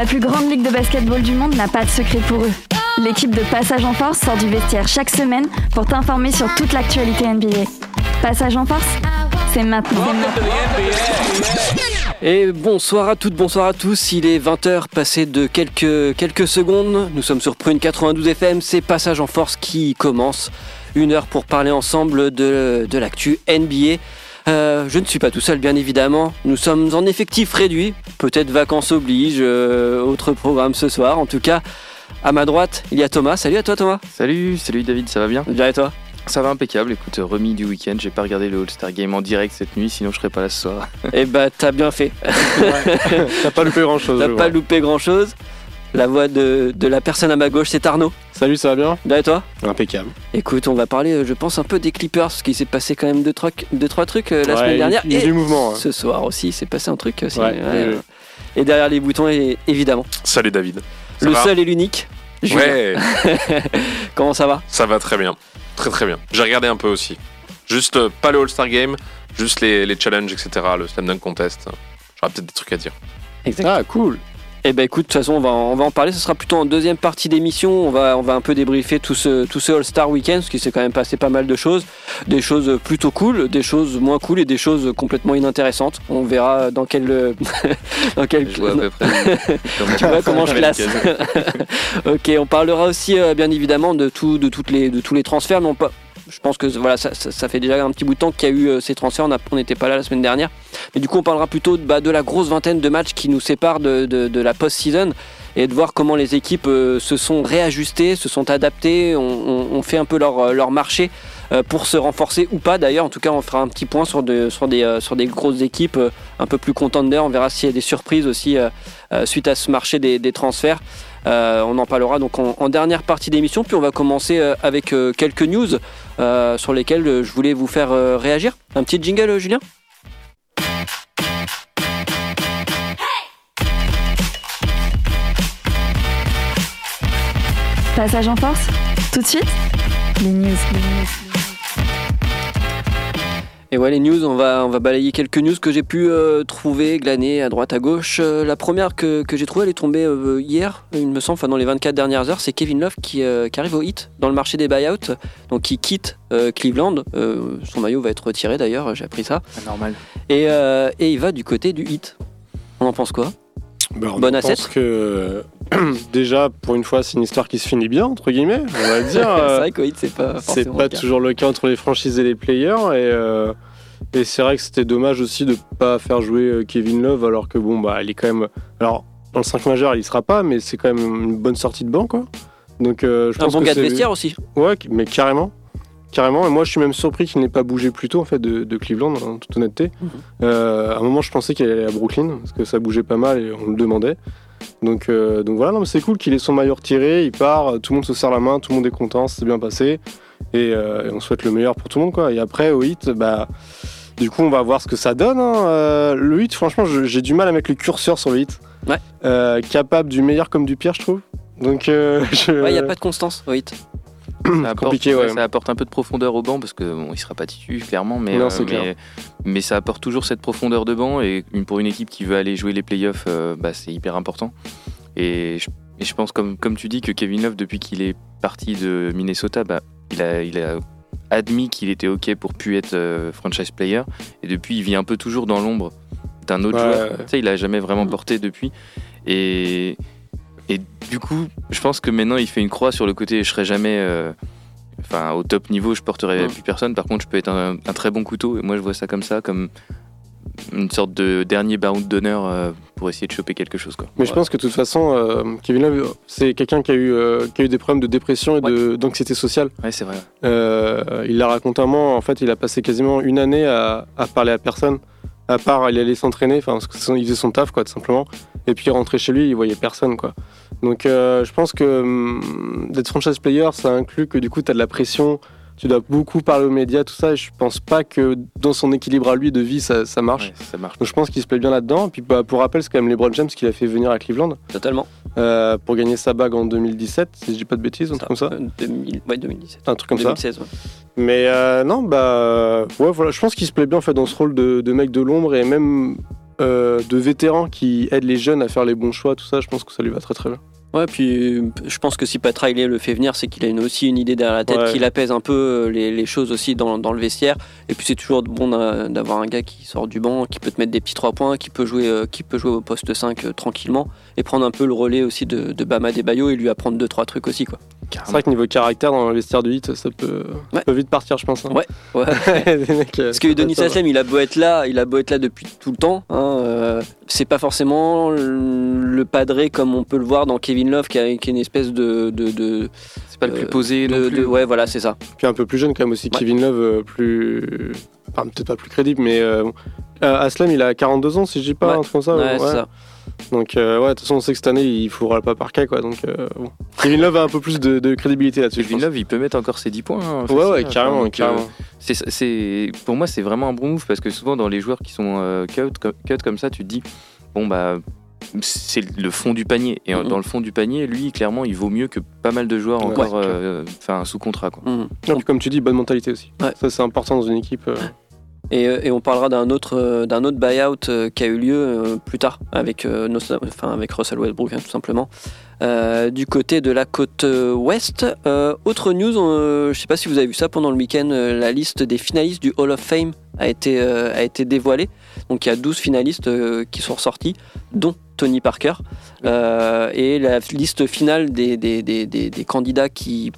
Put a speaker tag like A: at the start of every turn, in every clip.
A: La plus grande ligue de basketball du monde n'a pas de secret pour eux. L'équipe de Passage en Force sort du vestiaire chaque semaine pour t'informer sur toute l'actualité NBA. Passage en Force, c'est maintenant.
B: Et bonsoir à toutes, bonsoir à tous. Il est 20h passé de quelques, quelques secondes. Nous sommes sur Prune 92 FM. C'est Passage en Force qui commence. Une heure pour parler ensemble de, de l'actu NBA. Euh, je ne suis pas tout seul, bien évidemment. Nous sommes en effectif réduit. Peut-être vacances oblige, euh, autre programme ce soir. En tout cas, à ma droite, il y a Thomas. Salut à toi, Thomas.
C: Salut, salut David, ça va bien?
B: Bien et toi?
C: Ça va impeccable. Écoute, remis du week-end, j'ai pas regardé le All-Star Game en direct cette nuit, sinon je serais pas là ce soir.
B: Eh bah, t'as bien fait.
D: T'as pas loupé grand chose.
B: T'as pas loupé grand chose. La voix de, de la personne à ma gauche, c'est Arnaud.
D: Salut, ça va bien?
B: Bien et toi?
D: Impeccable.
B: Écoute, on va parler, euh, je pense, un peu des Clippers, parce qu'il s'est passé quand même deux, trois, deux, trois trucs euh, la
D: Ouais,
B: semaine dernière.
D: Il y a
B: et
D: du mouvement. hein.
B: ce soir aussi, il s'est passé un truc aussi.
D: Ouais,
B: ouais, euh, Et derrière les boutons, évidemment.
E: Salut David. Ça
B: le seul et l'unique.
E: Ouais,
B: Comment ça va?
E: Ça va très bien. Très très bien. J'ai regardé un peu aussi. Juste euh, pas le All-Star Game, juste les, les challenges, etc. Le slam dunk contest. J'aurais peut-être des trucs à dire.
D: Ah, cool.
B: Eh ben écoute, de toute façon, on va, en- on va en parler. Ce sera plutôt en deuxième partie d'émission. On va, on va un peu débriefer tout ce, tout ce All-Star Weekend, parce qu'il s'est quand même passé pas mal de choses. Des choses plutôt cool, des choses moins cool et des choses complètement inintéressantes. On verra dans quel. dans quel
C: Je vois à peu près.
B: tu vois comment je classe. ok, on parlera aussi euh, bien évidemment de, tout, de, toutes les, de tous les transferts, mais on peut- je pense que voilà, ça, fait déjà un petit bout de temps qu'il y a eu euh, ces transferts, on on n'était pas là la semaine dernière. Mais du coup, on parlera plutôt de, bah, de la grosse vingtaine de matchs qui nous séparent de, la post-season et de voir comment les équipes euh, se sont réajustées, se sont adaptées, ont, ont fait un peu leur, euh, marché pour se renforcer ou pas. D'ailleurs, en tout cas, on fera un petit point sur, de- sur, des, sur des grosses équipes un peu plus contenders. On verra s'il y a des surprises aussi suite à ce marché des, transferts. On en parlera donc en, dernière partie d'émission. Puis on va commencer avec quelques news euh, sur lesquelles euh, je voulais vous faire euh, réagir. Un petit jingle, Julien?
A: Passage en Force, tout de suite, les news.
B: Et ouais, les news, on va, on va balayer quelques news que j'ai pu euh, trouver, glaner à droite, à gauche. Euh, la première que, que j'ai trouvée, elle est tombée euh, hier, il me semble, enfin dans les 24 dernières heures. C'est Kevin Love qui, euh, qui arrive au hit dans le marché des buyouts, donc qui quitte euh, Cleveland. Euh, son maillot va être retiré d'ailleurs, j'ai appris ça.
C: Normal.
B: Et, euh, et il va du côté du hit. On en pense quoi?
D: Bah, on
B: Bon
D: pense
B: asset?
D: que déjà, pour une fois, c'est une histoire qui se finit bien, entre guillemets, on va dire.
B: C'est
D: Euh,
B: vrai hit, c'est pas
D: c'est
B: forcément
D: pas
B: le cas.
D: toujours le cas entre les franchises et les players. Et, euh, et c'est vrai que c'était dommage aussi de pas faire jouer euh, Kevin Love, alors que bon, bah, il est quand même. Alors, dans le 5 majeur, il sera pas, mais c'est quand même une bonne sortie de banc, quoi. Donc, euh, je
B: Un
D: pense
B: bon
D: que
B: gars de vestiaire aussi.
D: Ouais, mais carrément. Carrément, et moi je suis même surpris qu'il n'ait pas bougé plus tôt en fait de, de Cleveland, en toute honnêteté.
B: Mhm.
D: Euh, à un moment, je pensais qu'il allait à Brooklyn parce que ça bougeait pas mal et on le demandait. Donc, euh, donc voilà, c'est cool qu'il ait son maillot retiré, il part, tout le monde se serre la main, tout le monde est content, c'est bien passé et, euh, et on souhaite le meilleur pour tout le monde quoi. Et après au hit, bah du coup on va voir ce que ça donne. hein. Euh, le hit, franchement, j'ai du mal à mettre le curseur sur le hit.
B: Ouais.
D: Euh, capable du meilleur comme du pire, je trouve. Donc euh, je...
B: Ouais, il n'y a pas de constance au hit.
C: Ça apporte,
D: compliqué, ouais.
C: ça apporte un peu de profondeur au banc parce que bon, il sera pas titu clairement, mais,
D: Non,
C: euh,
D: clair.
C: mais, mais ça apporte toujours cette profondeur de banc et une- pour une équipe qui veut aller jouer les playoffs, euh, bah, c'est hyper important. Et je, et je pense comme, comme tu dis que Kevin Love depuis qu'il est parti de Minnesota, bah, il, a, il a admis qu'il était ok pour plus être euh, franchise player et depuis il vit un peu toujours dans l'ombre d'un autre
D: Ouais,
C: joueur. Tu sais, il a jamais vraiment porté depuis et et du coup, je pense que maintenant, il fait une croix sur le côté je serai jamais. euh, Enfin, au top niveau, je porterai
B: Ouais.
C: plus personne. Par contre, je peux être un, un très bon couteau. Et moi, je vois ça comme ça, comme une sorte de dernier baroud d'honneur euh, pour essayer de choper quelque chose. Quoi.
D: Mais je pense que de toute façon, euh, Kevin Love, c'est quelqu'un qui, a eu, euh, qui a eu des problèmes de dépression et de- d'anxiété sociale.
C: Ouais, c'est vrai.
D: Il l'a raconté à moi, en fait, il a passé quasiment une année à, à parler à personne. À part, il allait s'entraîner, enfin, parce qu'il faisait son taf, quoi, tout simplement. Et puis, il rentrait chez lui, il voyait personne, quoi. Donc, euh, je pense que hum, d'être franchise player, ça inclut que du coup, tu as de la pression, tu dois beaucoup parler aux médias, tout ça. Et je pense pas que dans son équilibre à lui de vie, ça, ça marche.
C: Ouais, ça marche.
D: Donc, je pense qu'il se plaît bien là-dedans. Et puis, bah, pour rappel, c'est quand même LeBron James qui l'a fait venir à Cleveland
B: Totalement.
D: euh, pour gagner sa bague en 2017, si je dis pas de bêtises, un truc comme ça.
B: Euh, 2000 ouais, 2017.
D: Un truc comme ça.
B: 2016, ouais.
D: Mais euh, non, bah ouais, voilà, je pense qu'il se plaît bien en fait dans ce rôle de, de mec de l'ombre et même euh, de vétéran qui aide les jeunes à faire les bons choix, tout ça, je pense que ça lui va très très bien.
B: Ouais, puis je pense que si Pat Riley le fait venir, c'est qu'il a une- aussi une idée derrière la tête,
D: Ouais.
B: qu'il apaise un peu euh, les, les choses aussi dans, dans le vestiaire. Et puis c'est toujours bon d'a- d'avoir un gars qui sort du banc, qui peut te mettre des petits 3 points, qui peut jouer, euh, qui peut jouer au poste 5 euh, tranquillement et prendre un peu le relais aussi de, de Bama Debayo et lui apprendre 2-3 trucs aussi. Quoi.
D: C'est vrai que niveau caractère dans le vestiaire de hit, ça peut, ça
B: Ouais.
D: peut vite partir, je pense. hein.
B: Ouais. Ouais.
D: Mecs, euh,
B: Parce que Denis. Sassem, il a beau être là, il a beau être là depuis tout le temps. hein, euh, c'est pas forcément le padré comme on peut le voir dans Kevin Love, qui a, qui a une espèce de, de, de,
C: C'est pas le plus
B: Euh,
C: posé non
B: de-
C: plus.
B: de- ouais, voilà, c'est ça.
D: Puis un peu plus jeune quand même aussi,
B: Ouais.
D: Kevin Love, euh, plus. Enfin, peut-être pas plus crédible, mais. Euh, euh, Aslam, il a 42 ans, si je dis pas,
B: Ouais.
D: un truc comme ça.
B: Ouais,
D: ouais.
B: c'est ça.
D: Donc, euh, ouais, de toute façon, on sait que cette année, il faudra pas par cas, quoi. Donc, euh, bon. Kevin Love a un peu plus de, de crédibilité là-dessus.
C: Kevin. Love, il peut mettre encore ses 10 points. hein,
D: Ouais, ouais, carrément,
C: Donc, euh,
D: carrément.
C: c'est, c'est- pour moi, c'est vraiment un bon move parce que souvent, dans les joueurs qui sont euh, cut, cut comme ça, tu te dis, bon, bah, c'est le fond du panier. Et euh,
B: Mhm.
C: dans le fond du panier, lui, clairement, il vaut mieux que pas mal de joueurs
D: Ouais,
C: encore euh, sous contrat. Quoi.
D: Et puis, comme tu dis, bonne mentalité aussi.
B: Ouais.
D: Ça, c'est important dans une équipe. Euh.
B: Et, on parlera d'un autre, euh, d'un autre buyout euh, qui a eu lieu plus tard avec, Russell Westbrook, hein, tout simplement. Du côté de la côte ouest, autre news, je sais pas si vous avez vu ça pendant le week-end, la liste des finalistes du Hall of Fame a été, a été dévoilée. Donc il y a 12 finalistes qui sont ressortis, dont Tony Parker. Et la liste finale des, des, des- des candidats qui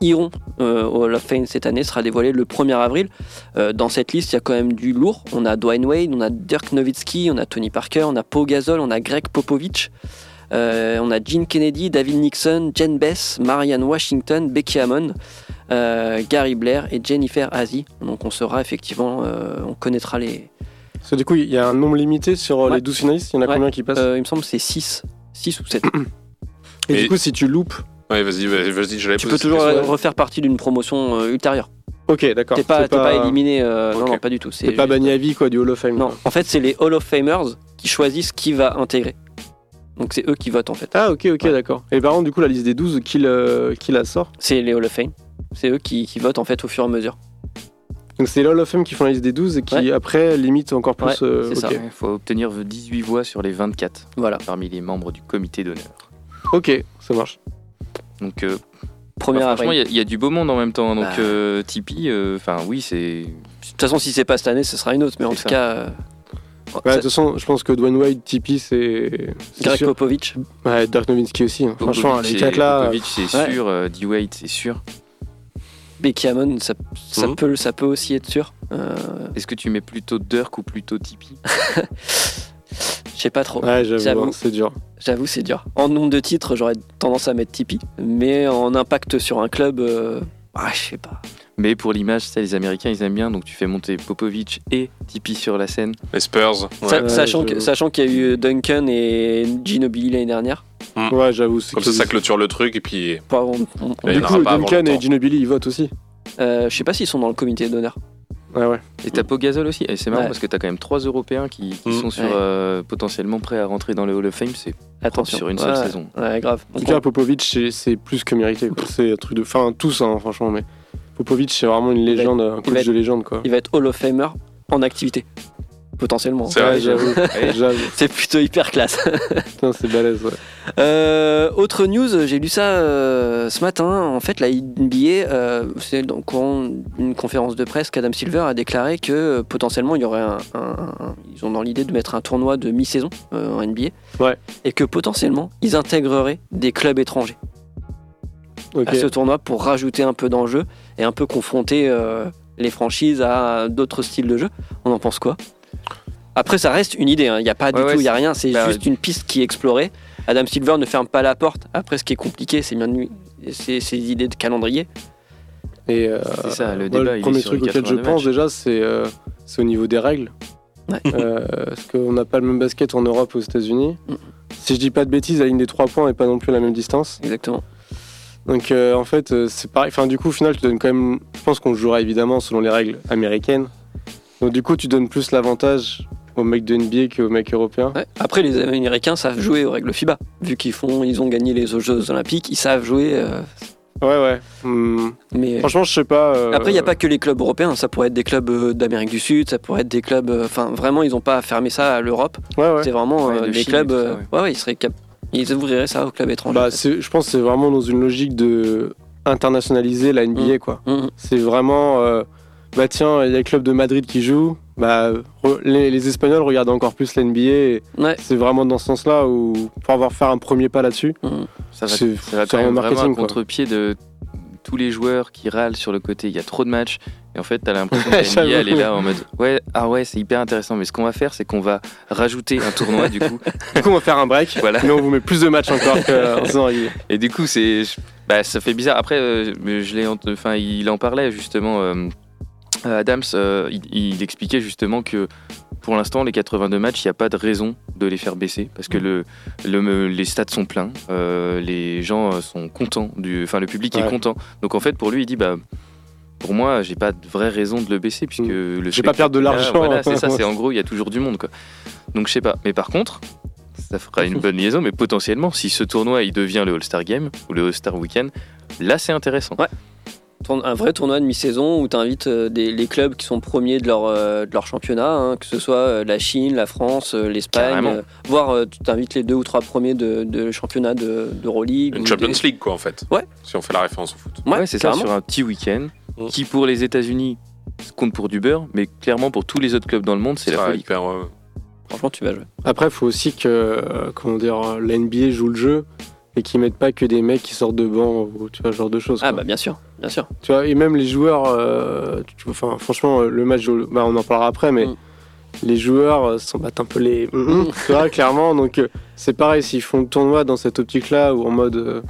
B: iront euh, au Hall of Fame cette année sera dévoilée le 1er avril. Euh, dans cette liste, il y a quand même du lourd. On a Dwayne Wade, on a Dirk Nowitzki, on a Tony Parker, on a Pau Gasol, on a Greg Popovich, euh, on a Gene Kennedy, David Nixon, Jen Bess, Marianne Washington, Becky Hammond, euh, Gary Blair et Jennifer Hazy. Donc on sera effectivement, euh, on connaîtra les.
D: Parce que du coup, il y a un nombre limité sur euh,
B: Ouais.
D: les 12 finalistes. Il y en a
B: Ouais.
D: combien qui passent?
B: Euh, il me semble que c'est 6. 6 ou 7.
D: Et
E: Et-
D: du coup, si tu loupes.
E: Ouais, vas-y, vas-y, je
B: tu peux toujours
E: question.
B: refaire partie d'une promotion euh, ultérieure.
D: Ok, d'accord.
B: T'es pas, t'es pas éliminé. euh, Non, non, pas du tout.
D: T'es pas banni à vie, quoi, du Hall of Fame.
B: Non, en fait, c'est les Hall of Famers qui choisissent qui va intégrer. Donc c'est eux qui votent en fait.
D: Ah, ok, ok,
B: Ouais.
D: d'accord. Et par contre, du coup, la liste des 12, qui, le- qui la sort?
B: C'est les Hall of Fame. C'est eux qui, qui votent en fait au fur et à mesure.
D: Donc, c'est les Hall of Fame qui font la liste des 12 et qui,
B: Ouais.
D: après, limitent encore plus.
B: Ouais,
D: euh,
B: c'est ça.
C: Il faut obtenir 18 voix sur les 24
B: Voilà.
C: parmi les membres du comité d'honneur.
D: Ok, ça marche.
C: Donc, euh,
B: Premier
C: bah, franchement, il y, a- il y a du beau monde en même temps. Donc,
B: Bah.
C: euh, Tipeee, euh, enfin, oui, c'est.
B: De toute façon, si c'est pas cette année, ce sera une autre. Mais en tout
C: ça.
B: cas, euh,
D: Ouais, de toute façon, je pense que Dwayne Wade, Tipeee, c'est. sûr.
B: Popovich.
D: Ouais, Dirk Nowitzki aussi. hein. Franchement,
C: Popovic,
D: les quatre là.
C: Popovic, c'est
B: Ouais.
C: sûr. euh, D-Wade, c'est sûr.
B: Becky Hammon, ça, ça,
E: Mhm.
B: peut, ça peut aussi être sûr. Euh,
C: Est-ce que tu mets plutôt Dirk ou plutôt Tipeee?
B: Je sais pas trop.
D: Ouais, j'avoue, hein, c'est dur.
B: J'avoue, c'est dur. En nombre de titres, j'aurais tendance à mettre Tipeee. Mais en impact sur un club, euh, ah, je sais pas.
C: Mais pour l'image, ça, les Américains, ils aiment bien. Donc, tu fais monter Popovic et Tipeee sur la scène.
E: Les Spurs. ouais.
B: Sa-
D: Ouais,
B: sachant que-
D: j'avoue.
B: sachant qu'il y a eu Duncan et Ginobili l'année dernière.
D: Ouais, j'avoue. c'est
E: Comme ça, ça clôture le truc et puis.
B: On- on-
D: Du coup, Duncan et. Ginobili, ils votent aussi.
B: euh, je sais pas s'ils sont dans le comité d'honneur.
D: Ouais, ouais.
C: Et t'as Pau Gasol aussi. Et c'est marrant
B: Ouais.
C: parce que t'as quand même trois Européens qui, qui
E: Mhm.
C: sont sur,
B: Ouais.
C: euh, potentiellement prêts à rentrer dans le Hall of Fame. C'est
B: Attention.
C: sur une seule
B: Ouais,
C: saison.
B: Ouais, grave.
D: En tout cas, Popovic, c'est- plus que mérité. C'est un truc de. Enfin, tous, hein, franchement, mais. Popovic, c'est vraiment une légende, un coach
B: être-
D: de légende, quoi.
B: il va être Hall of Famer en activité. Potentiellement.
E: C'est vrai,
D: Ouais, j'avoue. j'avoue.
B: C'est plutôt hyper classe.
D: Putain, c'est balèze, ouais.
B: Euh, autre news, j'ai lu ça euh, ce matin. En fait, la NBA, euh, c'est dans le courant d'une conférence de presse qu'Adam Silver a déclaré que potentiellement il y aurait un, un- un- Ils ont dans l'idée de mettre un tournoi de mi-saison en NBA.
D: Ouais.
B: Et que potentiellement ils intégreraient des clubs étrangers à ce tournoi pour rajouter un peu d'enjeu et un peu confronter les franchises à d'autres styles de jeu. On en pense quoi? Après, ça reste une idée. hein. Il n'y a pas du
C: Ouais,
B: tout, il n'y a rien. C'est
C: bah,
B: juste une piste qui est explorée. Adam Silver ne ferme pas la porte. Après, ce qui est compliqué, c'est bien lui- c'est ses idées de calendrier.
D: Et euh,
C: C'est ça, le
D: moi,
C: débat,
D: le premier truc auquel je
C: 82
D: pense
C: matchs.
D: déjà, c'est euh, c'est au niveau des règles.
B: Ouais.
D: Euh, parce qu'on n'a pas le même basket en Europe aux États-Unis.
B: Mm.
D: Si je dis pas de bêtises, la ligne des trois points n'est pas non plus à la même distance.
B: Exactement.
D: Donc euh, en fait, c'est pareil. Enfin, du coup, au final, tu donnes quand même. Je pense qu'on jouera évidemment selon les règles américaines. Donc du coup, tu donnes plus l'avantage aux mecs de NBA qu'aux mecs européens?
B: Ouais. Après, les Américains savent jouer aux règles FIBA. Vu qu'ils font, ils ont gagné les Jeux Olympiques, ils savent jouer. euh,
D: Ouais, ouais. Hmm.
B: Mais
D: Franchement, je sais pas. euh,
B: après, il n'y a pas que les clubs européens. Ça pourrait être des clubs euh, d'Amérique du Sud, ça pourrait être des clubs. euh, Enfin, vraiment, ils n'ont pas fermé ça à l'Europe.
D: Ouais, ouais.
B: C'est vraiment
C: Ouais,
B: euh,
C: de
B: des
C: Chine
B: clubs.
C: ça,
B: euh,
C: ouais.
B: ouais, ouais, ils seraient cap- Ils ouvriraient ça aux clubs étrangers.
D: Bah, c'est- je pense que c'est vraiment dans une logique de internationaliser la NBA, quoi.
B: Mhm.
D: C'est vraiment. euh, bah, tiens, il y a le club de Madrid qui joue. Bah, re- les, les Espagnols regardent encore plus la NBA. et
B: Ouais.
D: C'est vraiment dans ce sens-là où, pour avoir fait un premier pas là-dessus.
B: Mhm.
C: Ça va,
D: C'est-
C: ça va quand même vraiment contre-pied de tous les joueurs qui râlent sur le côté. Il y a trop de matchs. Et en fait, t'as l'impression que la elle est là en mode Ouais, ah ouais, c'est hyper intéressant. Mais ce qu'on va faire, c'est qu'on va rajouter un tournoi du coup.
D: Du coup, on va faire un break.
C: Voilà.
D: Mais on vous met plus de matchs encore qu'en saison régulière.
C: Et du coup, c'est, bah, ça fait bizarre. Après, euh, mais je l'ai, enfin, il en parlait justement. euh, Adams, euh, il, il expliquait justement que pour l'instant, les 82 matchs, il n'y a pas de raison de les faire baisser parce que le, le- les stades sont pleins, euh, les gens euh, sont contents, du, enfin, le public est content. Donc en fait, pour lui, il dit bah. Pour moi, j'ai pas de vraie raison de le baisser puisque le
D: Je vais pas perdre de l'argent.
C: Voilà, c'est ça. C'est en gros, il y a toujours du monde, quoi. Donc je sais pas. Mais par contre, ça fera une bonne liaison. Mais potentiellement, si ce tournoi il devient le All-Star Game ou le All-Star Weekend, là c'est intéressant.
B: Ouais. Un vrai tournoi de mi-saison où tu invites les clubs qui sont premiers de leur, euh, de leur championnat, hein, que ce soit euh, la Chine, la France, euh, l'Espagne, euh, voire euh, tu t'invites les deux ou trois premiers de, de championnat de- d'Euroleague.
E: Une
B: ou
E: Champions
B: des-
E: League, quoi, en fait.
B: Ouais.
E: Si on fait la référence au foot.
B: Ouais,
C: Ouais, c'est ça, sur un petit week-end
E: Mm.
C: qui pour les États-Unis compte pour du beurre, mais clairement pour tous les autres clubs dans le monde, c'est
E: Ce
C: la folie.
E: hyper, euh,
B: Franchement, tu vas jouer.
D: Après, il faut aussi que euh, comment dire, la NBA joue le jeu et qu'ils mettent pas que des mecs qui sortent de banc ou tu vois, ce genre de choses.
B: Ah
D: quoi.
B: bah bien sûr, bien sûr.
D: Tu vois, et même les joueurs, euh, tu vois, enfin, franchement, euh, le match, bah, on en parlera après, mais
B: Mm.
D: les joueurs euh, s'en battent un peu les. Mm, tu vois, clairement. Donc, c'est pareil, s'ils font le tournoi dans cette optique-là, ou en mode,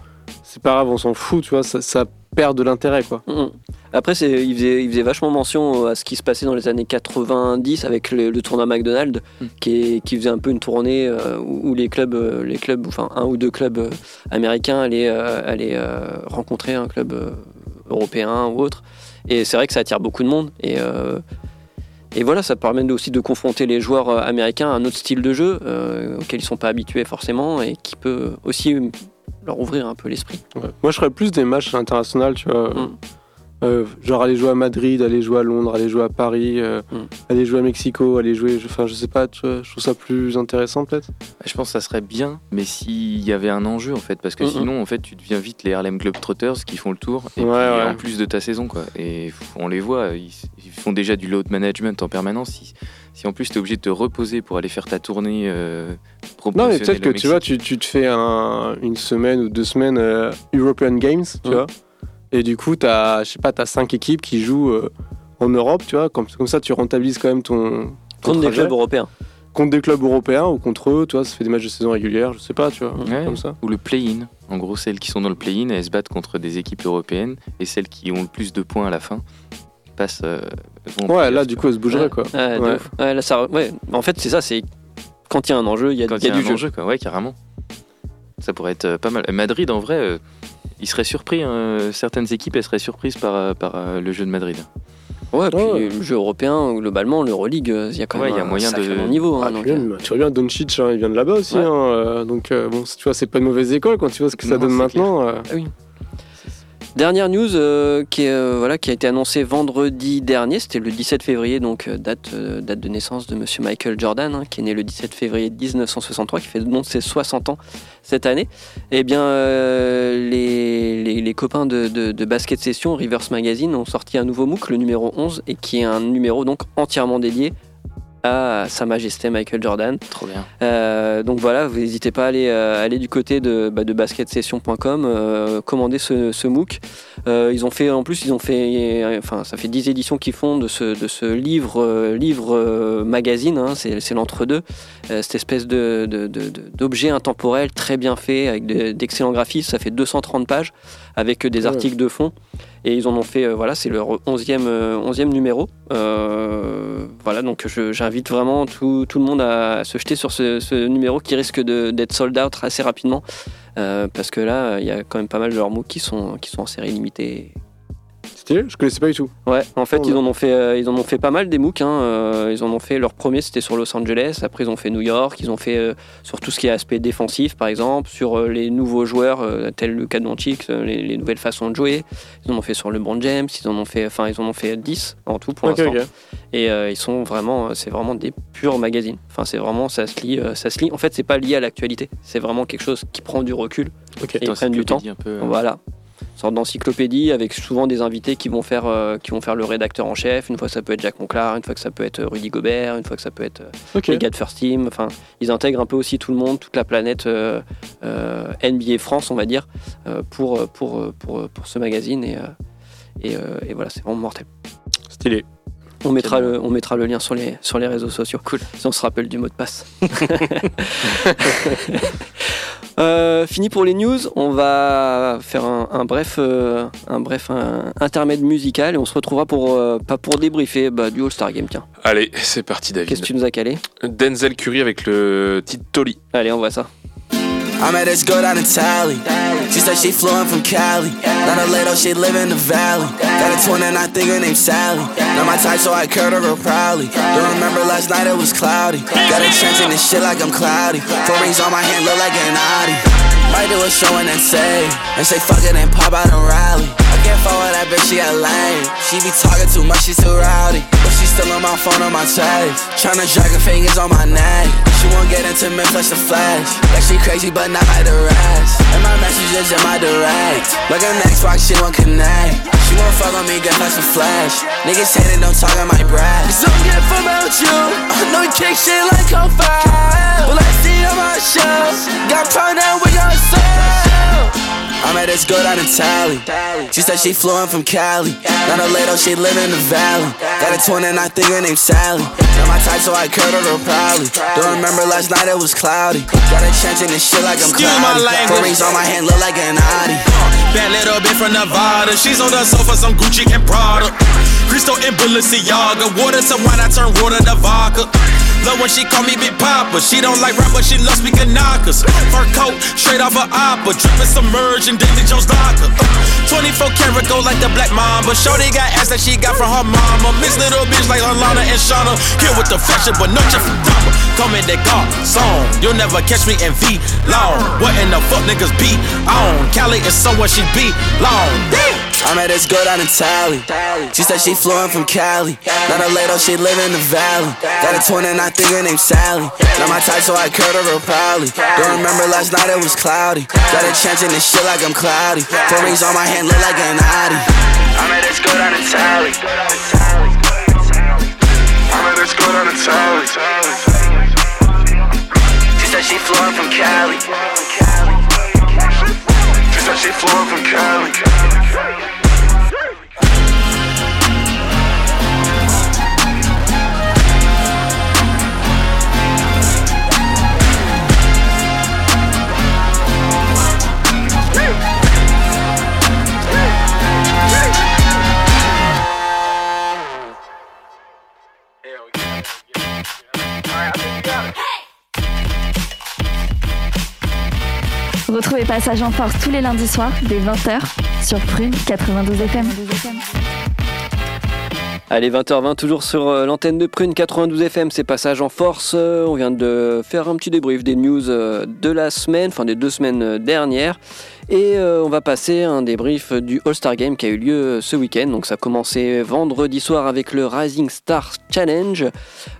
D: c'est pas grave, on s'en fout, tu vois, ça, ça perd de l'intérêt, quoi.
B: Mhm. Après, c'est, il, faisait, il faisait vachement mention à ce qui se passait dans les années 90 avec le, le tournoi McDonald's,
C: Mm.
B: qui, est- qui faisait un peu une tournée euh, où, où les clubs, euh, les clubs, enfin un ou deux clubs euh, américains allaient, euh, allaient euh, rencontrer un club euh, européen ou autre. Et c'est vrai que ça attire beaucoup de monde. Et, euh, et voilà, ça permet aussi de confronter les joueurs euh, américains à un autre style de jeu euh, auquel ils sont pas habitués forcément et qui peut aussi euh, leur ouvrir un peu l'esprit.
D: Ouais. Moi, je ferais plus des matchs internationaux, tu vois.
B: Mm.
D: Euh, genre aller jouer à Madrid, aller jouer à Londres, aller jouer à Paris, euh,
B: Mm.
D: aller jouer à Mexico, aller jouer. Enfin, je sais pas, tu vois, je trouve ça plus intéressant peut-être.
C: Je pense que ça serait bien, mais s'il y avait un enjeu en fait, parce que
B: Mhm.
C: sinon en fait tu deviens vite les Harlem Globetrotters qui font le tour et
D: Ouais,
C: puis,
D: ouais.
C: en plus de ta saison quoi. Et on les voit, ils, ils font déjà du load management en permanence. Si, si en plus tu es obligé de te reposer pour aller faire ta tournée euh,
D: Non, mais peut-être que tu vois, tu, tu te fais un- une semaine ou deux semaines euh, European Games, tu vois. Et du coup, t'as, je sais pas, t'as cinq équipes qui jouent euh, en Europe, tu vois. Comme, comme ça, tu rentabilises quand même ton. ton
B: Contre des clubs européens.
D: Contre des clubs européens ou contre eux, tu vois, ça fait des matchs de saison régulière, je sais pas, tu vois.
C: Ouais.
D: Comme ça.
C: ou le play-in. En gros, celles qui sont dans le play-in, elles se battent contre des équipes européennes et celles qui ont le plus de points à la fin passent. euh,
D: Ouais, là, du coup, elle se bougerait,
B: Ouais.
D: quoi.
B: Ouais, de
D: Ouais.
B: ouf. Ouais, là, ça, ouais. En fait, c'est ça, c'est quand il y a un enjeu, il y a,
C: quand
B: y a
C: il y a
B: du jeu.
C: enjeu, quoi. Ouais, carrément. Ça pourrait être euh, pas mal. Madrid, en vrai, ils seraient surpris. hein. Certaines équipes, elles seraient surprises par, euh, par euh, le jeu de Madrid.
B: Ouais, puis
D: Ouais.
B: le jeu européen, globalement, l'Euroleague, euh, il y a quand
C: Ouais,
B: même
C: il y a
B: un
C: moyen de-
B: niveau. hein,
D: Ah,
B: donc,
D: tu, bien, Doncic, hein, il vient de là-bas aussi.
B: Ouais.
D: hein, euh, donc, euh, bon, tu vois, c'est pas une mauvaise école quand tu vois ce que ça
C: Non,
D: donne maintenant. euh.
B: Dernière news euh, qui, euh, voilà, qui a été annoncée vendredi dernier, c'était le 17 février, donc euh, date, date de naissance de monsieur Michael Jordan, hein, qui est né le 17 février 1963, qui fait donc ses 60 ans cette année. Eh bien, les, copains de Basket Session, Rivers Magazine, ont sorti un nouveau MOOC, le numéro 11, et qui est un numéro donc entièrement dédié à Sa Majesté Michael Jordan.
C: Trop bien.
B: Euh, donc voilà, vous n'hésitez pas à aller, euh, aller du côté de, bah, de basketsession.com, euh, commander ce, ce MOOC. Euh, ils ont fait, en plus, ils ont fait, enfin, ça fait 10 éditions qu'ils font de ce, de ce livre, livre magazine, hein, c'est, l'entre-deux, cette espèce de- de- d'objet intemporel très bien fait, avec de- d'excellents graphismes, ça fait 230 pages, avec des
D: Ouais.
B: articles de fond. Et ils en ont fait, euh, voilà, c'est leur 11e, euh, 11e numéro. Euh, voilà, donc j'invite vraiment tout, le monde à, se jeter sur ce, numéro qui risque d'être sold out assez rapidement. Parce que là, il y a quand même pas mal de leurs mots qui sont, qui sont en série limitée.
D: Stylé, je connaissais pas du tout.
B: Ouais, en fait,
D: Oh,
B: ils
D: ouais.
B: en ont fait, euh, ils en ont fait pas mal des MOOC. Hein, euh, ils en ont fait. Leur premier, c'était sur Los Angeles. Après, ils ont fait New York. Ils ont fait euh, sur tout ce qui est aspect défensif, par exemple, sur euh, les nouveaux joueurs euh, tels Luka Doncic, les, les nouvelles façons de jouer. Ils en ont fait sur LeBron James. Ils en ont fait, enfin, ils en ont fait 10 en tout pour l'instant. Et euh, ils sont vraiment, c'est vraiment des purs magazines. Enfin, c'est vraiment, ça se lit, euh, ça se lit. En fait, c'est pas lié à l'actualité. C'est vraiment quelque chose qui prend du recul.
D: Ok.
B: Et ils prennent du temps.
C: Un peu, euh,
B: Voilà. Sorte d'encyclopédie avec souvent des invités qui vont faire euh, qui vont faire le rédacteur en chef. Une fois ça peut être Jacques Monclar, une fois que ça peut être Rudy Gobert, une fois que ça peut être euh, les gars de First Team. Enfin, ils intègrent un peu aussi tout le monde, toute la planète euh, euh, NBA France, on va dire, euh, pour, pour, pour, pour ce magazine. Et, euh, et, euh, et voilà, c'est vraiment mortel.
D: Stylé.
B: On mettra, le, on mettra le lien sur les, sur les réseaux sociaux. Cool. Si on se rappelle du mot de passe. Euh, fini pour les news. On va faire un, un bref, euh, un bref un intermède musical et on se retrouvera pour, euh, pas pour débriefer bah, du All-Star Game. Tiens,
E: Allez, c'est parti,
B: qu'est-ce que
E: David.
B: tu nous as calé?
E: Denzel Curry avec le titre Tolly.
B: Allez, on voit ça.
F: I met this girl down in Tally. She said she flew from Cali. Not a little, she live in the valley. Got a twin and I think her name's Sally. Not my type, so I curved her real proudly. Don't remember last night, it was cloudy. Got a trench in this shit like I'm cloudy. Four rings on my hand, look like an Audi. Might do a show and then say, and say fuck it and pop out and rally. I can't fuck with that bitch, she a lame. She be talking too much, she too rowdy. But she still on my phone on my tape. Tryna drag her fingers on my neck. She won't get into me, flash the flash. Like she crazy, but not like the rest. And my messages in my direct. Like an Xbox, she won't connect. She won't fuck on me, get flash the flash. Niggas say they don't talk on my breath. Cause I'm getting from out you. I know you kick shit like fire. But I see on my show. Got proud now we soul. I met this girl down in Tally. She said she flew in from Cali. Not a little, she live in the valley. Got a twin and I think her name's Sally. Not my type, so I curved her proudly. Don't remember last night, it was cloudy. Got a chance in this shit like I'm
G: Excuse my
F: cloudy. Four rings on my hand, look like an Audi.
G: Bad little bitch from Nevada. She's on the sofa, some Gucci and Prada. Cristo and Balenciaga. Water to wine, I turn water to vodka. Love when she call me Big Papa. She don't like rap, but she loves me knockers. Fur coat, straight off her opera. Drippin' submerged in David Jones locker. 24 karat gold like the black mamba. Shorty got ass that she got from her mama. Miss little bitch like Alana and Shauna. Here with the fashion, but no just from Come in that car song. You'll never catch me in V long. What in the fuck niggas beat on? Cali is somewhere she beat long.
F: I met this girl down in Tally. She said she flew in from Cali. Not a lady, she live in the valley. Got a 29 my nigga Sally. Not my type, so I curled her real proudly. Don't remember last night, it was cloudy. Got a chance in this shit like I'm cloudy. Four rings on my hand look like an Audi. I'm at this go down in Tally. I'm at this go down in Tally. She said she flew from Cali. She said she flew from Cali.
A: Passage en Force tous les lundis soirs dès 20h sur Prune 92 FM.
B: Allez, 20h20, toujours sur euh, l'antenne de Prune 92 FM, c'est Passage en Force. Euh, on vient de faire un petit débrief des news euh, de la semaine, enfin des deux semaines dernières. Et euh, on va passer un débrief du All-Star Game qui a eu lieu euh, ce week-end. Donc ça a commencé vendredi soir avec le Rising Stars Challenge.